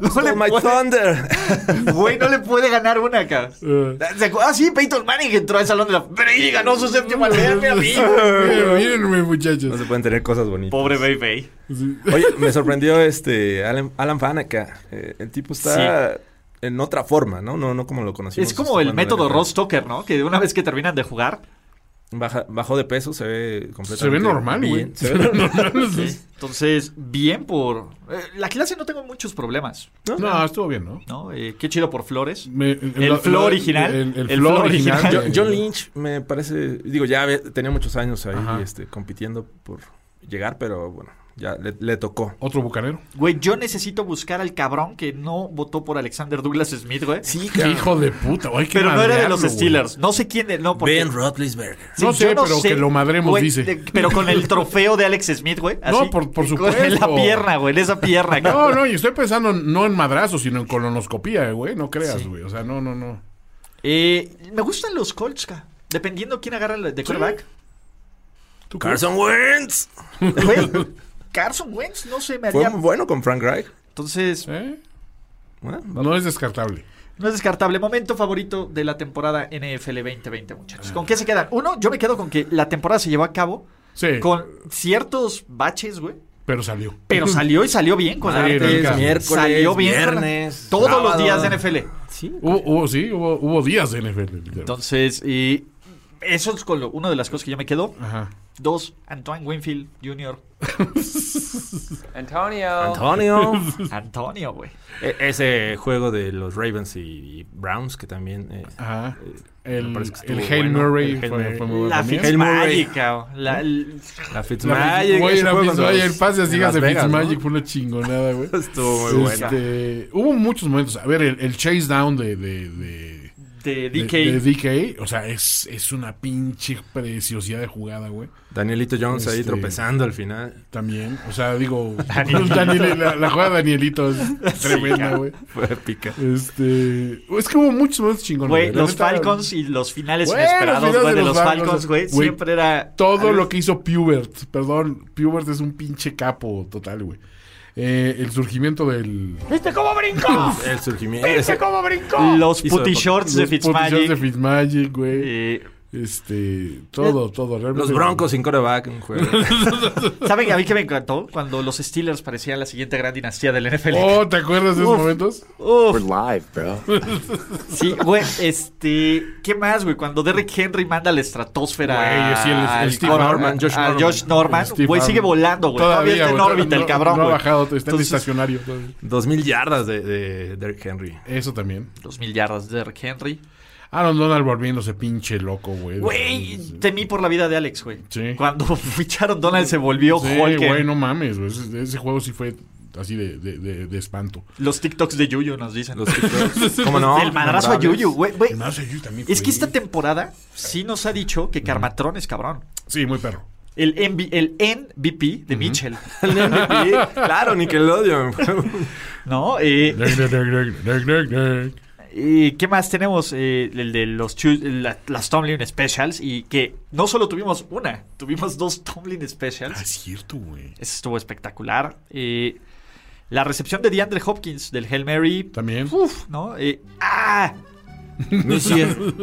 No le My puede, Thunder. güey, no le puede ganar una, cabrón. Eh, ¿Se acu- Ah, sí, Peyton Manning entró al salón de la... Brady ganó su séptimo albergue, amigo. Miren, mírenme, No muchachos. se pueden tener cosas bonitas. Pobre Baby. Sí. Oye, me sorprendió este Alan, Alan Faneca. Eh, el tipo está en otra forma, ¿no? No, no como lo conocimos. Es como el método. Ross Tucker, ¿no? Que una vez que terminan de jugar, Baja- bajó de peso, se ve completamente Se ve normal, güey. bien. Se ve normal. entonces, bien por... eh, la clase no tengo muchos problemas, No, estuvo bien, ¿no? ¿no? Eh, qué chido por Flores. Me- El flow original. El, el El flow flow original. original. John, John Lynch me parece, digo, ya tenía muchos años ahí este, compitiendo por llegar, pero bueno, ya le, le tocó. Otro bucanero. Güey, yo necesito buscar al cabrón que no votó por Alexander Douglas Smith, güey. Sí, Qué hijo de puta. Que Pero no era de los güey. Steelers. No sé quién, de- no, porque... Ben Roethlisberger. Sí, No sé, pero que lo madremos, güey, dice. de- pero con el trofeo de Alex Smith, güey. así, No, por- por con supuesto. la pierna, güey, en esa pierna. No, cabrón. no, y estoy pensando no en madrazos, sino en colonoscopía, güey. No creas, Sí. güey. O sea, no, no, no. Eh, me gustan los Colts, ca. Dependiendo quién agarra el de quarterback. Carson Wentz. Güey, Carson Wentz no se me Fue haría... muy bueno con Frank Reich. Entonces, ¿Eh? Bueno, No es descartable. no es descartable. Momento favorito de la temporada NFL 2020, muchachos. ¿Con qué se quedan? Uno, yo me quedo con que la temporada se llevó a cabo Sí, con ciertos baches, güey. pero salió. Pero salió y salió bien con la martes, nunca. miércoles, Salió bien. viernes, Todos los días de NFL. Sí. Hubo, hubo- sí, hubo, hubo días de NFL. Entonces, y eso es con lo- una de las cosas que yo me quedo. Ajá. Dos, Antoine Winfield Jr. Antonio. Antonio. Antonio, güey. E- ese juego de los Ravens y Browns que también eh, Ajá. me El, parece que el Hail bueno. Murray El Hail fue, Murray. fue muy bueno La. Fitzmagic. La- el- la Fitzmagic. Güey, la Fitzmagic, el pase así Vegas, Fitzmagic ¿no? fue una chingonada, güey. Estuvo muy bueno. Este, hubo muchos momentos. A ver, el, el chase down de, de, de, de de- DK. de DK, o sea, es, es una pinche preciosidad de jugada, güey. Danielito Jones ahí Este- tropezando al final. También, o sea, digo, Daniel- la, la jugada de Danielito es tremenda, güey. Fue épica. Este, es que hubo muchos momentos chingones. Güey, los Falcons y los finales inesperados, finales güey, de de los los Falcons, güey, siempre era... Todo lo que hizo Pubert, perdón, Pubert es un pinche capo total, güey. Eh, el surgimiento del... ¿Viste cómo brincó? El surgimiento. ¿Viste cómo brincó? Los putty shorts de los posiciones de Fitzmagic. Fitzmagic, güey. Eh, Este, todo, todo. Realmente, Los Broncos sin coreback. ¿Saben a mí que me encantó? Cuando los Steelers parecían la siguiente gran dinastía del NFL. Oh, ¿te acuerdas de esos Uf. momentos? Uf. live, bro. Sí, güey, este... ¿Qué más, güey? Cuando Derrick Henry manda a la estratosfera Güey, sí, el- el Steve Norman, Josh a Norman. Josh Norman, güey, sigue volando, güey. Todavía, está en órbita el cabrón, No ha bajado, está en Entonces, estacionario. todavía. Dos mil yardas de, de Derrick Henry. Eso también. Dos mil yardas de Derrick Henry. Aaron Donald volviéndose pinche loco, güey. Güey, temí por la vida de Alex, güey. Sí. Cuando ficharon Donald se volvió Sí, Hulk. güey, no mames, güey. Ese, ese juego sí fue así de, de, de, de espanto. Los TikToks de Yuyu nos dicen. Los TikToks. ¿Cómo no? El madrazo a. Yuyu, güey. güey. El más allí también Es que esta temporada sí nos ha dicho que Carmatrón es cabrón. Sí, muy perro. El, MV el MVP de Mitchell. El MVP. Claro, Nickelodeon. ¿No? Eh, ¿Y qué más tenemos? Eh, el de los la- las Tomlin Specials. Y que no solo tuvimos una, tuvimos dos Tomlin Ah, Specials. es cierto, güey. Eso estuvo espectacular. Eh, La recepción de DeAndre Hopkins del Hail Mary. También. Uf, ¿no? Eh, ¡Ah! Monsieur.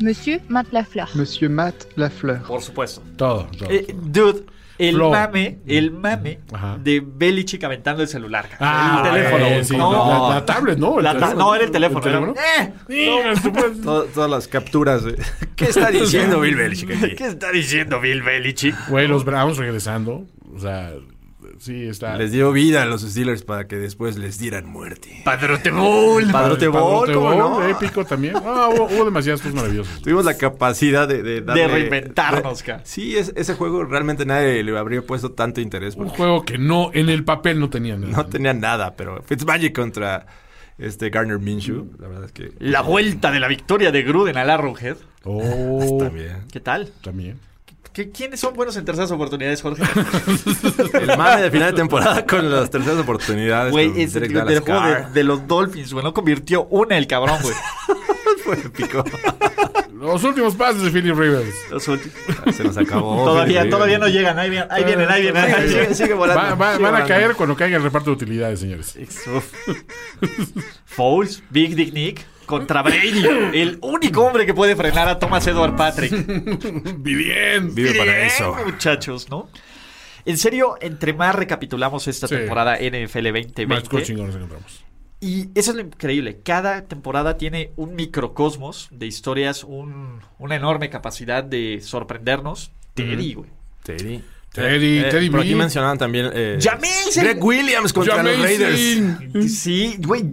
Monsieur Matt Lafleur. Monsieur Matt Lafleur. Por supuesto. Todo, todo. Eh, dude, el mame, el mame Ajá. de Belichick aventando el celular. Ah, el teléfono. eh, sí, no, la- tablet, ¿no? La ta- no, era el teléfono. ¿El era- teléfono? ¡Eh! Todas las capturas. de- ¿Qué está diciendo Bill Belichick aquí? ¿Qué está diciendo Bill Belichick? Güey, los Browns regresando. O sea, sí está. Les dio vida a los Steelers para que después les dieran muerte. Padrote Ball. Padrote Ball, Padrote ¿cómo Bowl, no? épico también. Ah, hubo, hubo demasiadas cosas maravillosas. Tuvimos la capacidad de... De, darle- De reinventarnos, cara. Sí, es- ese juego realmente nadie le habría puesto tanto interés. Un juego que no, en el papel no tenía nada. no tenía nada, pero Fitzmagic contra este Garner Minshew, la verdad es que... La vuelta de la victoria de Gruden al Arrowhead. Oh, También. ¿Qué tal? también. ¿Qué- ¿Quiénes son buenos en terceras oportunidades, Jorge? El mame de final de temporada con las terceras oportunidades. Güey, es Derek del juego de, los Dolphins, güey. No convirtió una el cabrón, güey. Fue épico. Los últimos pases de Philip Rivers. Los últimos. Se nos acabó. Todavía, todavía no llegan. Ahí vienen, ahí vienen, ahí vienen. ahí Sigue, vienen. sigue volando. Va- va- sigue van a caer cuando caiga el reparto de utilidades, señores. Foles, Big Dick Nick contra Brady. El único hombre que puede frenar a Thomas Edward Patrick. Bien. Vive para Bien, eso. muchachos, ¿no? En serio, entre más recapitulamos esta Sí. temporada NFL Más 2020, chingones encontramos. y eso es lo increíble, cada temporada tiene un microcosmos de historias, un- una enorme capacidad de sorprendernos. Teddy, güey. Teddy. Teddy, Eh, Teddy por aquí B. mencionaban también... Eh, Jameis, el- Greg Williams contra los Raiders. Sí, güey.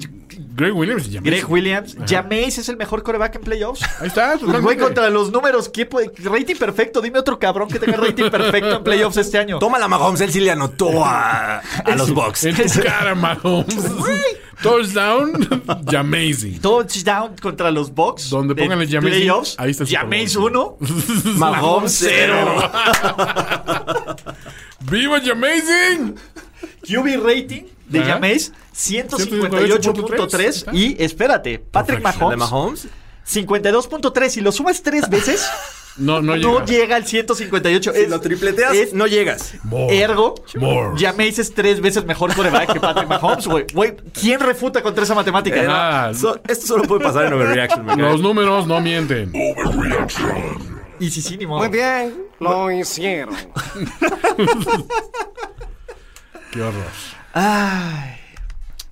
Greg Williams y Jameis. Greg Williams. Jameis es el mejor coreback en playoffs. Ahí está, Güey, contra los números, ¿qué puede? Rating perfecto. Dime otro cabrón que tenga rating perfecto en playoffs este año. Toma la Mahomes, él sí le anotó a, a los Bucks. En tu cara, Mahomes. Touchdown, Jamazing. Touchdown contra los Bucks. Donde de pónganle Jameis, Playoffs. ahí está el. Jameis 1. Mahomes cero. ¡Viva Jamazing! QB rating de Ajá. Jameis 158.3. Y espérate, Patrick ¿El de Mahomes Mahomes? 52.3. Si lo sumas tres veces, No, no, no llega. al 158. Si Es- lo tripleteas, es- no llegas. More. Ergo, More. Jameis es tres veces mejor coreback que Patrick Mahomes, güey. Güey, ¿quién refuta contra esa matemática? Eh, no, so- esto solo puede pasar en Overreaction. me. Los números no mienten. Y si sí, ni modo. Muy bien, lo hicieron. Qué horror. Ay.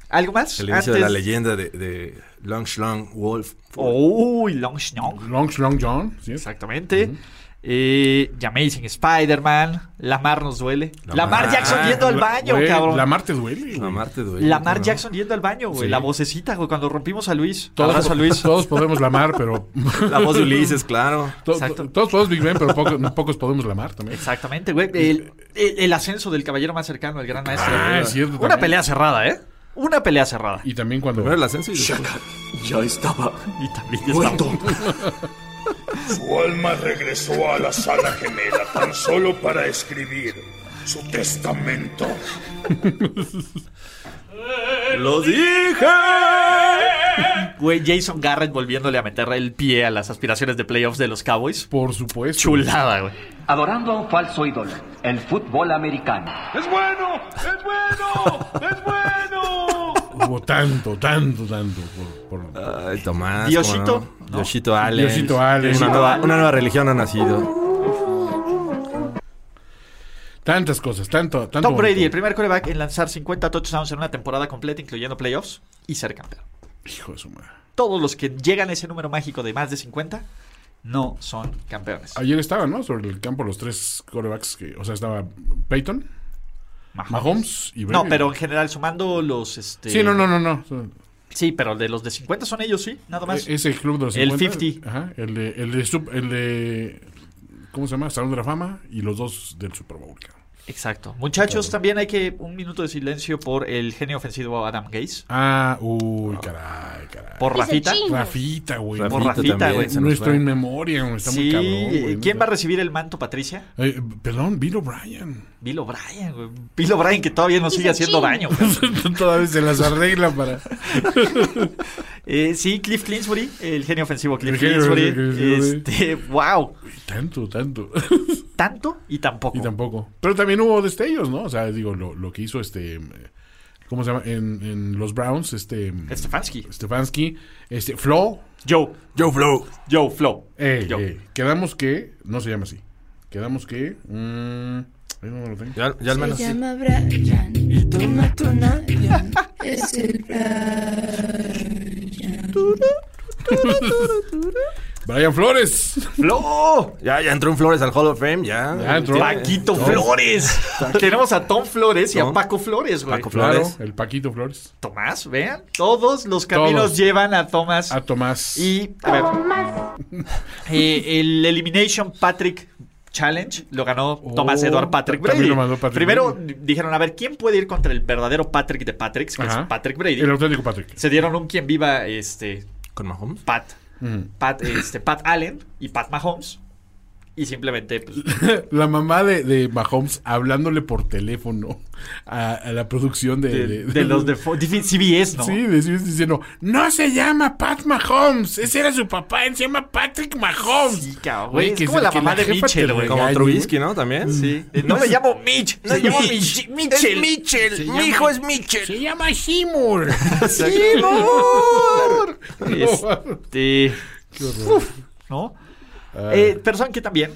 ¿Algo más? El inicio de la Antes- leyenda de, de Long Schlong Wolf. Uy, Long Schnong. Long Long John. ¿sí? Exactamente. Eh, Amazing Spider-Man. Lamar nos duele. Lamar. Lamar Jackson yendo al La- baño, güey, cabrón. La Mar te duele. güey. La Marte duele. Lamar ¿no? Jackson yendo al baño, güey. Sí. La vocecita, güey, cuando rompimos a Luis. Todos, Abrazo a Luis. todos podemos lamar, pero. La voz de Ulises, claro. to- Exacto. Todos podemos Big Ben, pero pocos, pocos podemos lamar también. Exactamente, güey. El, el- el ascenso del caballero más cercano, el gran maestro. Ah, es cierto. Una también. pelea cerrada, ¿eh? Una pelea cerrada. Y también cuando. Primero el ascenso y después... Ya estaba Y también ya está- Su alma regresó a la sala gemela tan solo para escribir su testamento. ¡Lo dije! Güey, Jason Garrett volviéndole a meter el pie a las aspiraciones de playoffs de los Cowboys. Por supuesto. Chulada, güey. Adorando a un falso ídolo, el fútbol americano. ¡Es bueno! ¡Es bueno! ¡Es bueno! Hubo tanto, tanto, tanto. Por, por- Ay, Tomás. Diosito, ¿cómo no? ¿no? Diosito Allen. Diosito Allen. Una nueva, una nueva religión ha nacido. Tantas cosas, tanto. tanto Tom Brady, el primer coreback en lanzar 50 touchdowns en una temporada completa, incluyendo playoffs, y ser campeón. Hijo de su madre. Todos los que llegan a ese número mágico de más de 50 no son campeones. Ayer estaban, ¿no? Sobre el campo los tres corebacks que. O sea, estaba Peyton, Mahomes y Brady. No, pero en general, sumando los. Este... Sí, no, no, no, no. Sí, pero de los de 50 son ellos, sí, nada más. E- Ese club de los El 50. 50. Ajá. El de, el de, el de. ¿Cómo se llama? Salón de la Fama y los dos del Super Bowl. cabrón. Exacto. Muchachos, también hay que un minuto de silencio por el genio ofensivo Adam Gaze. Ah, uy, caray, caray. Por Rafita. Rafita, güey. Por Rafita, güey. Nuestro in memoria, güey, está muy Sí, cabrón, güey. ¿quién va a recibir el manto, Patricia? Eh, perdón, Bill O'Brien. Bill O'Brien, güey. Bill O'Brien que todavía nos sigue haciendo daño. Todavía se las arregla para. Eh, sí, Cliff Clinsbury, el genio ofensivo Cliff Clinsbury. Este, wow. Tanto, tanto. Tanto y tampoco. Y tampoco. Pero también hubo destellos, ¿no? O sea, digo, lo, lo que hizo este. eh, ¿cómo se llama? En, en los Browns, este... Stefanski. Stefanski, este, Flo. Joe. Joe Flow. Joe Flow. Ey, Joe. ey, quedamos que, no se llama así. Quedamos que, mm, Ya, ya al menos. Se llama Brian, toma tu Nayan, es el Brian Flores. ¡Flo! Ya, ya entró en Flores al Hall of Fame, ya. Ya entró. Paquito Tom. Flores. Tenemos a Tom Flores y a. Paco Flores, güey. Paco Claro, Flores. el Paquito Flores. Tomás, vean. Todos los caminos Todos. llevan a Tomás. A Tomás. Y, a ver. eh, el Elimination Patrick Challenge lo ganó Tomás Edward Patrick Oh, Brady. lo mandó Patrick Primero Brady. dijeron, a ver, ¿quién puede ir contra el verdadero Patrick de Patricks? Que Ajá. es Patrick Brady. El auténtico Patrick. Se dieron un quien viva, este, Con Mahomes. Pat. Ujú. Pat, este, Pat Allen y Pat Mahomes. Y simplemente, pues, La mamá de, de Mahomes hablándole por teléfono a, a la producción de, de, de los de Fo- de CBS, ¿no? Sí, de CBS diciendo, no se llama Pat Mahomes, ese era su papá, él se llama Patrick Mahomes. Sí, cabrón, Güey, es como la mamá de Mitchell, güey. Como Trubisky, ¿no? También. Sí. No me llamo Mitch, se llama Mich- Mitchell. Es Mitchell. Se Mi llama- hijo es Mitchell. Se llama Seymour. ¡Seymour! Este. Uf, ¿No? Eh, pero ¿saben qué también?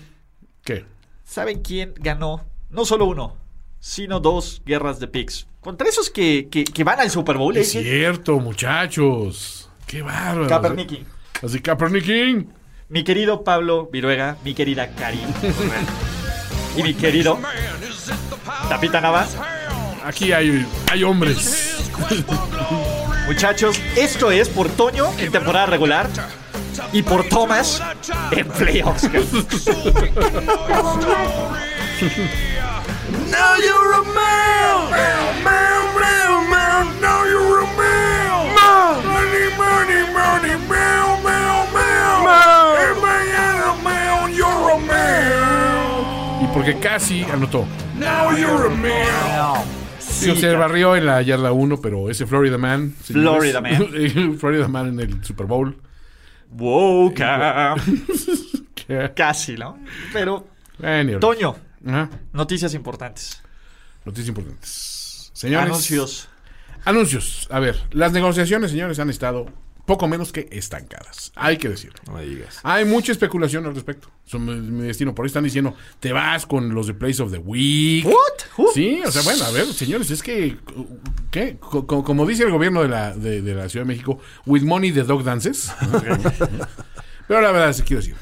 ¿Qué? ¿Saben quién ganó? No solo uno, sino dos guerras de picks. Contra esos que, que, que van al Super Bowl. Es eh, cierto, muchachos. Qué bárbaro. Kaepernick. Así Kaepernick. Mi querido Pablo Viruega, mi querida Cari. y mi querido Tapita Navas. Aquí hay, hay hombres. Muchachos, esto es por Toño en temporada regular y por Thomas en playoffs. Now you're a man. Man, man, man, man. Now you're a man. Man. Money, money, money. Man, man, man. Man. Man, man, you're a man. Y porque casi anotó. Now you're a man. Sí, se barrió en la yarda 1, pero ese Florida Man. señores. Florida Man. Florida Man en el Super Bowl. Wow, casi, ¿no? Pero, Anyway. Toño, Ajá. noticias importantes. Noticias importantes. Señores. Anuncios. Anuncios. A ver, las negociaciones, señores, han estado poco menos que estancadas. Hay que decirlo. No me digas. Hay mucha especulación al respecto. Son mi, destino. Por ahí están diciendo, te vas con los de Place of the Week. What? Sí, o sea, bueno, a ver, señores, es que, ¿qué? Co- co- como dice el gobierno de la, de, de la Ciudad de México, with money the dog dances. Pero la verdad, sí quiero decir,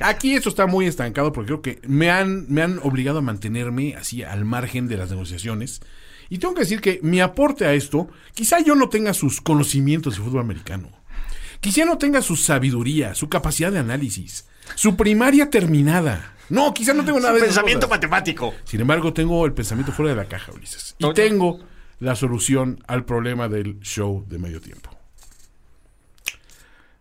aquí esto está muy estancado porque creo que me han, me han obligado a mantenerme así al margen de las negociaciones. Y tengo que decir que mi aporte a esto, quizá yo no tenga sus conocimientos de fútbol americano. Quizá no tenga su sabiduría, su capacidad de análisis, su primaria terminada. No, quizá no tengo nada de Pensamiento cosas. matemático. Sin embargo, tengo el pensamiento fuera de la caja, Ulises. Y tengo la solución al problema del show de medio tiempo.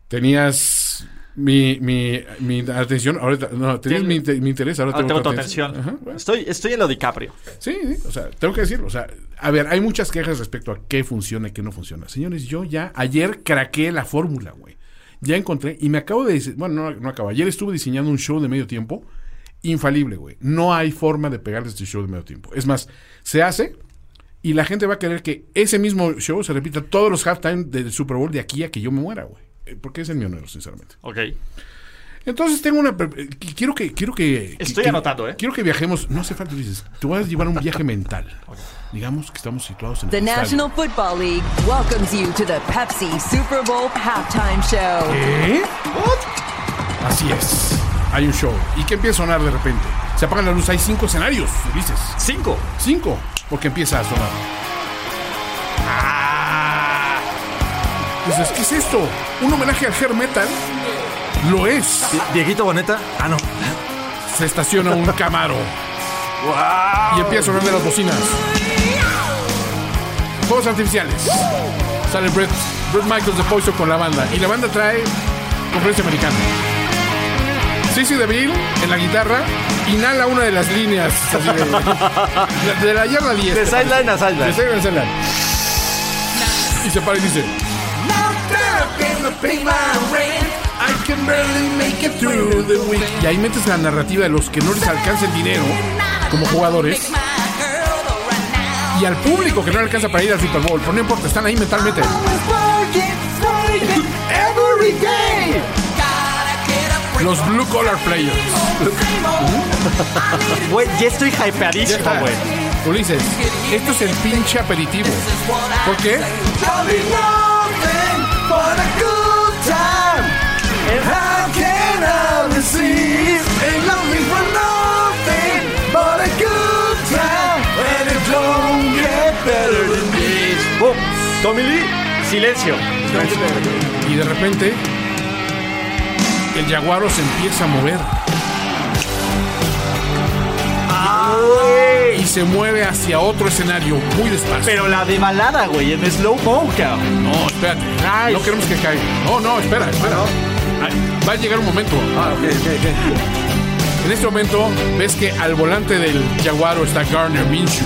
Tenías mi, mi, mi atención, ahorita, no, tenías mi, inte- mi interés, ahora Ahora tengo, tengo tu atención. Ajá, bueno. Estoy, estoy en lo DiCaprio. Sí, sí, o sea, tengo que decirlo. O sea, a ver, hay muchas quejas respecto a qué funciona y qué no funciona. Señores, yo ya ayer craqué la fórmula, güey. Ya encontré y me acabo de dise- bueno, no, no acabo. Ayer estuve diseñando un show de medio tiempo infalible, güey. No hay forma de pegarle este show de medio tiempo. Es más, se hace y la gente va a querer que ese mismo show se repita todos los halftime del Super Bowl de aquí a que yo me muera, güey. Eh, Porque es el mi honor, sinceramente. Ok. Entonces tengo una... eh, qu- Quiero que... Quiero que Estoy que- anotando, ¿eh? Quiero que viajemos... No hace falta, dices. Te voy a llevar un viaje mental. Digamos que estamos situados en The el estadio. National Football League welcomes you to the Pepsi Super Bowl halftime show. ¿Qué? Así es. Hay un show. ¿Y qué empieza a sonar de repente? Se apagan la luz. Hay cinco escenarios, Ulises. Cinco. Cinco. Porque empieza a sonar. Dices, ¿qué es esto? ¿Un homenaje al hair metal? Lo es. Dieguito Boneta. Ah, no. Se estaciona un Camaro. Y empieza a sonar de las bocinas. Fuegos artificiales. Sale Brett, Brett Michaels de Poison con la banda. Y la banda trae conferencia americana. Sissy DeVille en la guitarra inhala una de las líneas así de, de- de la yarda 10. De sideline a sideline. De sideline a sideline. Y se para y dice: I can barely make it through the week. Y ahí metes la narrativa de los que no les alcanza el dinero como jugadores y al público que no le alcanza para ir al Super Bowl. Pero no importa, están ahí mentalmente. Los Blue Collar Players. Güey, ya estoy hypeadísimo, güey. Ulises, esto es el pinche aperitivo. ¿Por qué? Boom. Tommy Lee, silencio. Y de repente, el jaguaro se empieza a mover. Y se mueve hacia otro escenario muy despacio. Pero la de malada, güey, en slow mo, cabrón. No, espérate. No queremos que caiga. No, no, espera, espera. Ay, Va a llegar un momento. En este momento ves que al volante del Jaguaro está Garner Minshew.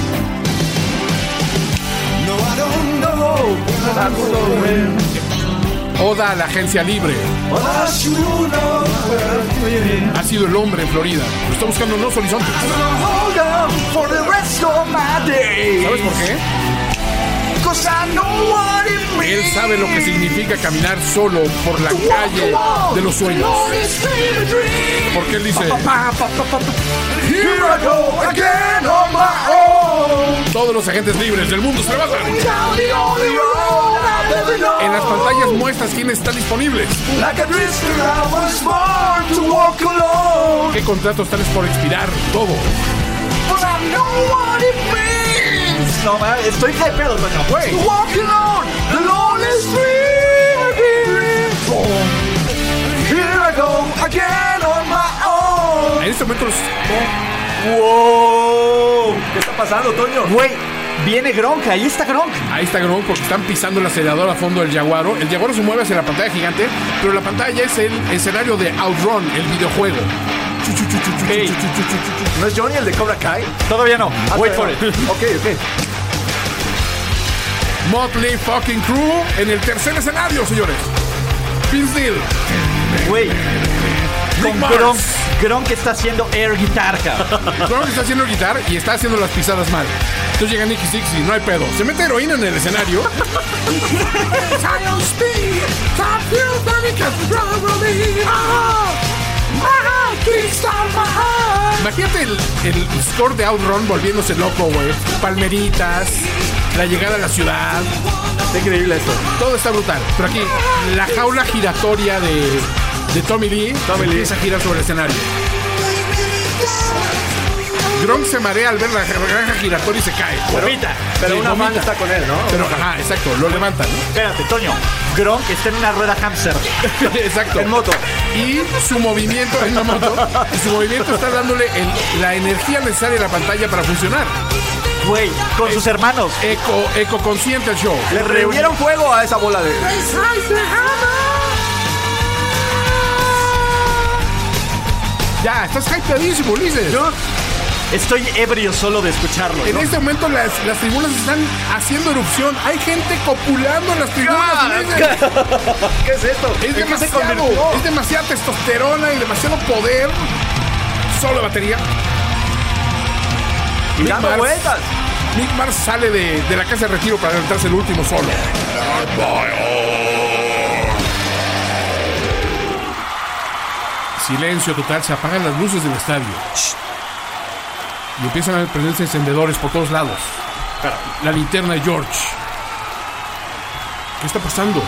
Oda a la agencia libre. Ha sido el hombre en Florida. Lo está buscando nuevos horizontes. ¿Sabes por qué? Él sabe lo que significa caminar solo por la calle de los sueños. Porque él dice: Todos los agentes libres del mundo se levantan. En las pantallas muestras quiénes están disponibles. ¿Qué contratos tales por expirar? Todo. No, man, estoy hypeado, Toño. Güey. En este momento los- ¡Wow! ¿Qué está pasando, Toño? Güey, viene Gronk, ahí está Gronk. Ahí está Gronk porque están pisando el acelerador a fondo del Jaguaro. El Jaguaro se mueve hacia la pantalla gigante, pero la pantalla es el escenario de Outrun, el videojuego. Hey. ¿No es Johnny el de Cobra Kai? Todavía no. Wait for it. Ok, ok. Motley fucking Crew en el tercer escenario, señores. Vince Neil. Güey. Con. Gronk. Gronk está haciendo air guitar, cabrón. Gronk está haciendo guitar y está haciendo las pisadas mal. Entonces llega Nicky Six y no hay pedo. Se mete heroína en el escenario. Imagínate el, el score de Outrun volviéndose loco, güey. Palmeritas, la llegada a la ciudad. Está increíble esto. Todo está brutal. Pero aquí, la jaula giratoria de, de Tommy Lee Tommy Lee. empieza a girar sobre el escenario. Gronk se marea al ver la granja giratoria y se cae. Vomita. Pero Sí, una vomita. mano está con él, ¿no? Pero, ajá, exacto, lo levantan. Espérate, Toño. Gronk está en una rueda hamster. exacto. En moto. Y su movimiento en una moto, y su movimiento está dándole el- la energía necesaria a la pantalla para funcionar. Güey, con sus hermanos. Eco, eco consciente el show. Le prendieron fuego a esa bola de. Ya, estás hypeadísimo, Ulises. Yo estoy ebrio solo de escucharlo. En ¿no? este momento las, las tribunas están haciendo erupción. Hay gente copulando en las tribunas. ¿Qué es esto? Es ¿En qué se demasiado, es demasiada testosterona y demasiado poder. Solo batería. Y Nick dando Mars- vueltas. Nick Mars sale de, de la casa de retiro para levantarse el último solo. Silencio total, se apagan las luces del estadio. Y empiezan a prenderse encendedores por todos lados. La linterna de George. ¿Qué está pasando?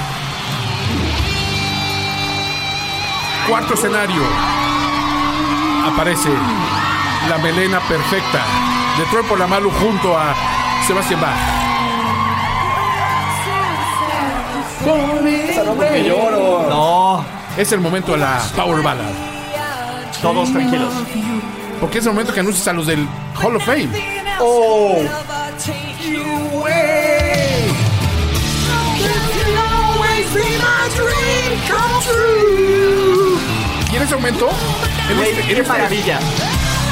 Cuarto escenario. Aparece la melena perfecta de Troy Polamalu junto a Sebastián Bach. Porque lloro. No, Es el momento de la Power Ballad. todos tranquilos. Porque es el momento que anuncias a los del Hall of Fame. Oh. Y en ese momento, Güey, qué este- maravilla.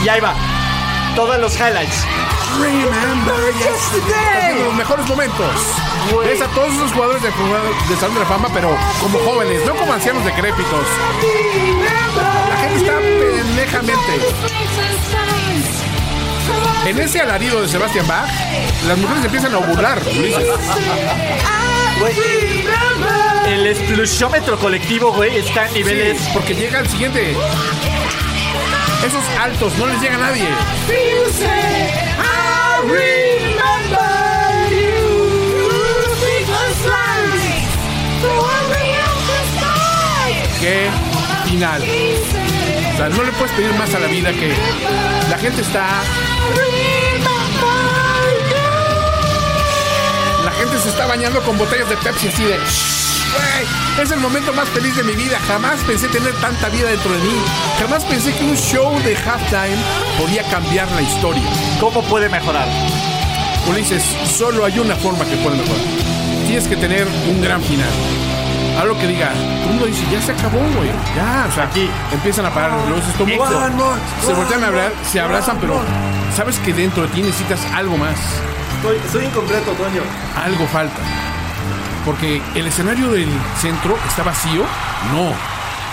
Y ahí va. Todos los highlights. Viendo los mejores momentos. Ves a todos esos jugadores de, de Salón de la Fama, pero como jóvenes, no como ancianos decrépitos. Gente está pendejamente. En ese alarido de Sebastián Bach, las mujeres empiezan a. Ulises. El explusiómetro colectivo, güey, está en niveles. Sí, porque llega el siguiente. Esos altos no les llega a nadie. Qué final. O sea, no le puedes pedir más a la vida que la gente está. La gente se está bañando con botellas de Pepsi así de. Es el momento más feliz de mi vida. Jamás pensé tener tanta vida dentro de mí. Jamás pensé que un show de halftime podía cambiar la historia. ¿Cómo puede mejorar? Ulises, solo hay una forma que puede mejorar. Tienes que tener un gran final. Algo que diga, todo el mundo dice, ya se acabó, güey. Ya, o sea, aquí empiezan a parar los luces. Como, One more, se voltean a hablar, se abrazan, pero sabes que dentro de ti necesitas algo más. Estoy, estoy incompleto, Toño. Algo falta. Porque el escenario del centro está vacío. No.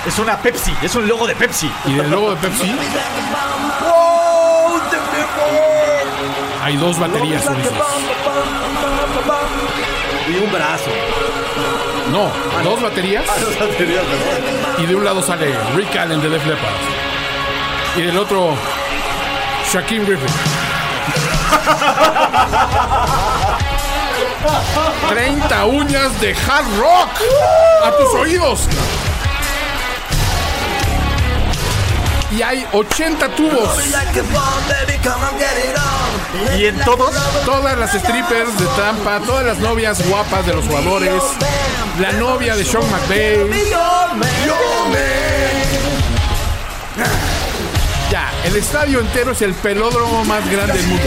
Es una Pepsi, es un logo de Pepsi. Y del logo de Pepsi hay dos baterías, Ulises. Y un brazo. No, dos baterías. Ah, dos baterías. Y de un lado sale Rick Allen de Def Leppard. Y del otro, Shaquem Griffin. 30 uñas de hard rock a tus oídos. Y hay 80 tubos. Y en todos, Todas las strippers de Tampa, todas las novias guapas de los jugadores, la novia de Sean McVay. Ya, el estadio entero es el pelódromo más grande del mundo.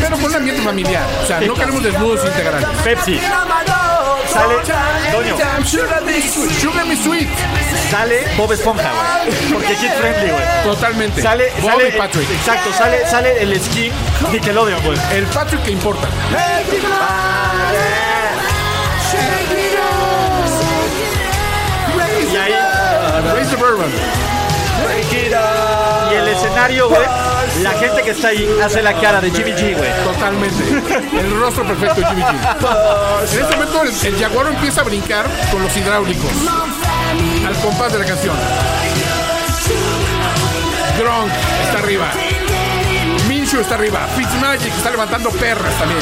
Pero con un ambiente familiar. O sea, no queremos desnudos integrales. Pepsi. Sale, Toño, Sugar Me Sweet. Sale Bob Esponja, güey. Porque kid friendly, güey. Totalmente. Sale, Bob sale, y Patrick. Exacto, sale, sale el skin Nickelodeon, güey. El Patrick que importa. Y ahí, Ray Suburban. y el escenario, güey. La gente que está ahí hace la cara de Jimmy G, güey. Totalmente. El rostro perfecto de Jimmy G. En este momento el, el Jaguaro empieza a brincar con los hidráulicos. Al compás de la canción. Gronk está arriba. Minshew está arriba. Fitzmagic está levantando perras también.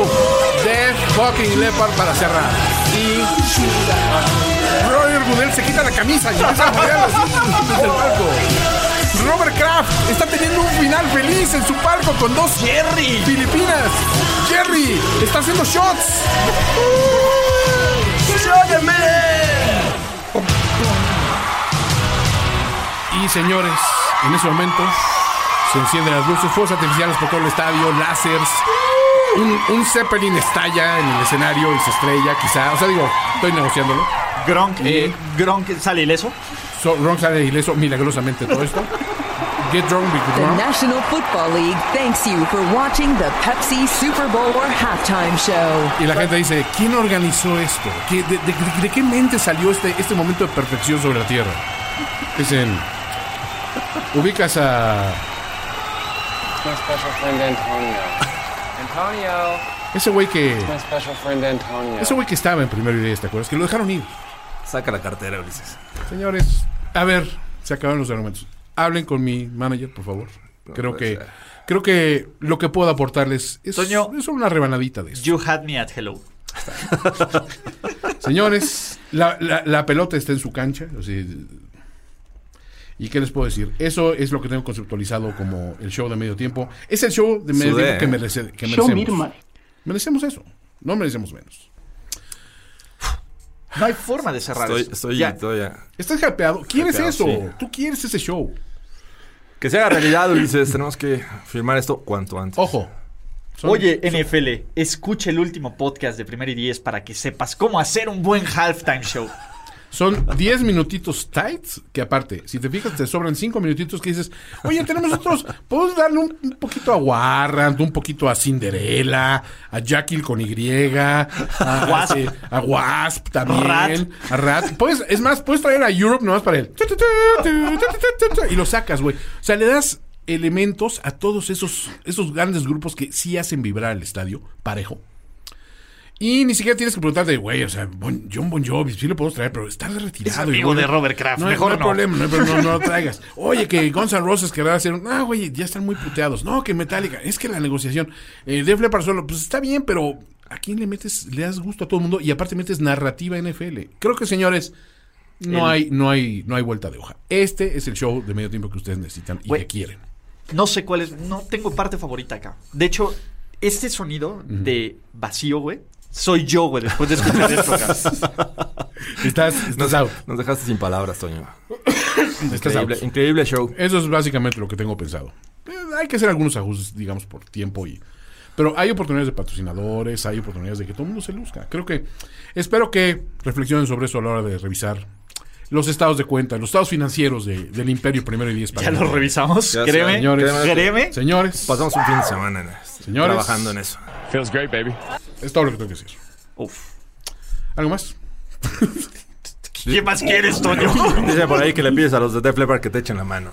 Uf. Death fucking Leopard para cerrar. Y Roger Goodell se quita la camisa y empieza a así desde el palco. Robert Kraft está teniendo un final feliz en su palco con dos Jerry. Filipinas. Jerry está haciendo shots. Y señores, en ese momento se encienden las luces, fuegos artificiales por todo el estadio, láseres. Un, un Zeppelin estalla en el escenario y se estrella, quizá. O sea, digo, estoy negociándolo. Gronk, Eh, Gronk sale ileso. So, Ron sale ileso milagrosamente todo esto. Get drunk, be The drunk. National Football League thanks you for watching the Pepsi Super Bowl or halftime show. Y la gente dice, ¿quién organizó esto? ¿Qué- de, de- de- de qué mente salió este, este momento de perfección sobre la Tierra? Dicen, ubicas a My special friend Antonio. Antonio. ese güey que... My special friend Antonio. Ese güey que estaba en primero y diez, ¿te acuerdas? Que lo dejaron ir. Saca la cartera, Ulises. Señores, a ver, se acabaron los argumentos. Hablen con mi manager, por favor. Creo que ser. creo que lo que puedo aportarles es, Toño. es una rebanadita de eso. You had me at hello. Señores, la, la- la pelota está en su cancha. o sea, ¿Y qué les puedo decir? Eso es lo que tengo conceptualizado como el show de medio tiempo. Es el show de medio Sudé. tiempo que, merece- que Show merecemos. Merecemos eso. No merecemos menos. No hay forma de cerrar Estoy, eso. estoy Ya. todavía. Estás hypeado. ¿Quieres Hypeado, eso? sí. Tú quieres ese show. Que se haga realidad, Ulises. Tenemos que firmar esto cuanto antes. Ojo. Son- Oye, NFL, escucha el último podcast de Primer y Diez para que sepas cómo hacer un buen halftime show. Son 10 minutitos tights, que aparte, si te fijas, te sobran 5 minutitos que dices, oye, tenemos otros, podemos darle un, un poquito a Warrant, un poquito a Cinderella, a Jekyll con Y, a Wasp. este, a Wasp también, Rat. a Rat. Puedes, es más, puedes traer a Europe nomás para él. Y lo sacas, güey. O sea, le das elementos a todos esos, esos grandes grupos que sí hacen vibrar el estadio parejo. Y ni siquiera tienes que preguntarte, güey, o sea, Bon- John Bon Jovi, sí lo podemos traer, pero está retirado. Es amigo y, de Robert Kraft, no, mejor no hay problema, no, problema, no, no lo traigas. Oye, que Guns N' Roses querrá hacer, ah, güey, ya están muy puteados. No, que Metallica, es que la negociación, eh, Def Leppard solo, pues está bien, pero ¿a quién le metes, le das gusto a todo el mundo? Y aparte metes narrativa NFL. Creo que, señores, no El- hay, no hay, no hay vuelta de hoja. Este es el show de medio tiempo que ustedes necesitan y que quieren. No sé cuál es, no tengo parte favorita acá. De hecho, este sonido de vacío, güey, soy yo, güey, después de escuchar esto acá. Estás, Nos, estás out. nos dejaste sin palabras, Toño. Estás Increíble, increíble show. Eso es básicamente lo que tengo pensado. Eh, hay que hacer algunos ajustes, digamos, por tiempo y... Pero hay oportunidades de patrocinadores, hay oportunidades de que todo el mundo se luzca. Creo que... Espero que reflexionen sobre eso a la hora de revisar los estados de cuenta, los estados financieros de- del Imperio Primero y Diez. Ya lo revisamos, Ya créeme, Señores, créeme. señores, Pasamos un fin de semana en esto, Señores. trabajando en eso. Feels great, baby. es todo lo que tengo que decir. Uf. ¿Algo más? ¿Qué más quieres, Toño? Dice por ahí que le pides a los de Def Leppard que te echen la mano.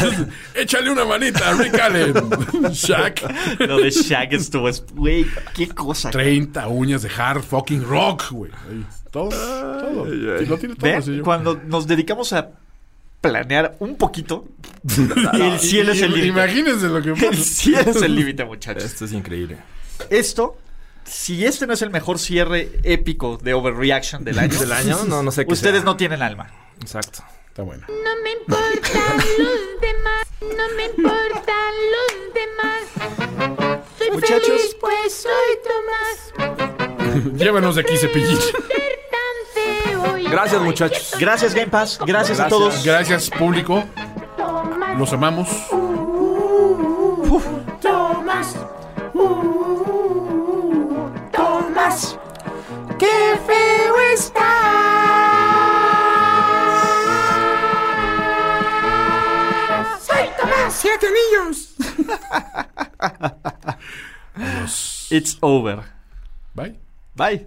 Échale una manita a Rick Allen. Shaq. Lo de Shaq estuvo, es- güey, qué cosa. 30 uñas de hard fucking rock, güey. Todo, todo. Sí, lo tiene todo, ¿Ven? señor. Cuando nos dedicamos a planear un poquito, el cielo es el límite. Imagínense lo que El cielo es el límite, muchachos. Esto es increíble. Esto, si este no es el mejor cierre épico de Overreaction del año, ¿Del año? No, no sé qué ustedes sea. no tienen alma. Exacto. Está bueno. No me importan los demás, no me importan los demás. Soy Muchachos. feliz, pues soy Tomás. Llévanos de aquí, cepillín. Gracias, muchachos. Gracias, Game Pass. Gracias, a todos. Gracias, público. Tomás. Los amamos. Tomás. Tomás. Qué feo está. Soy Tomás. Siete niños. It's over. Bye. Bye.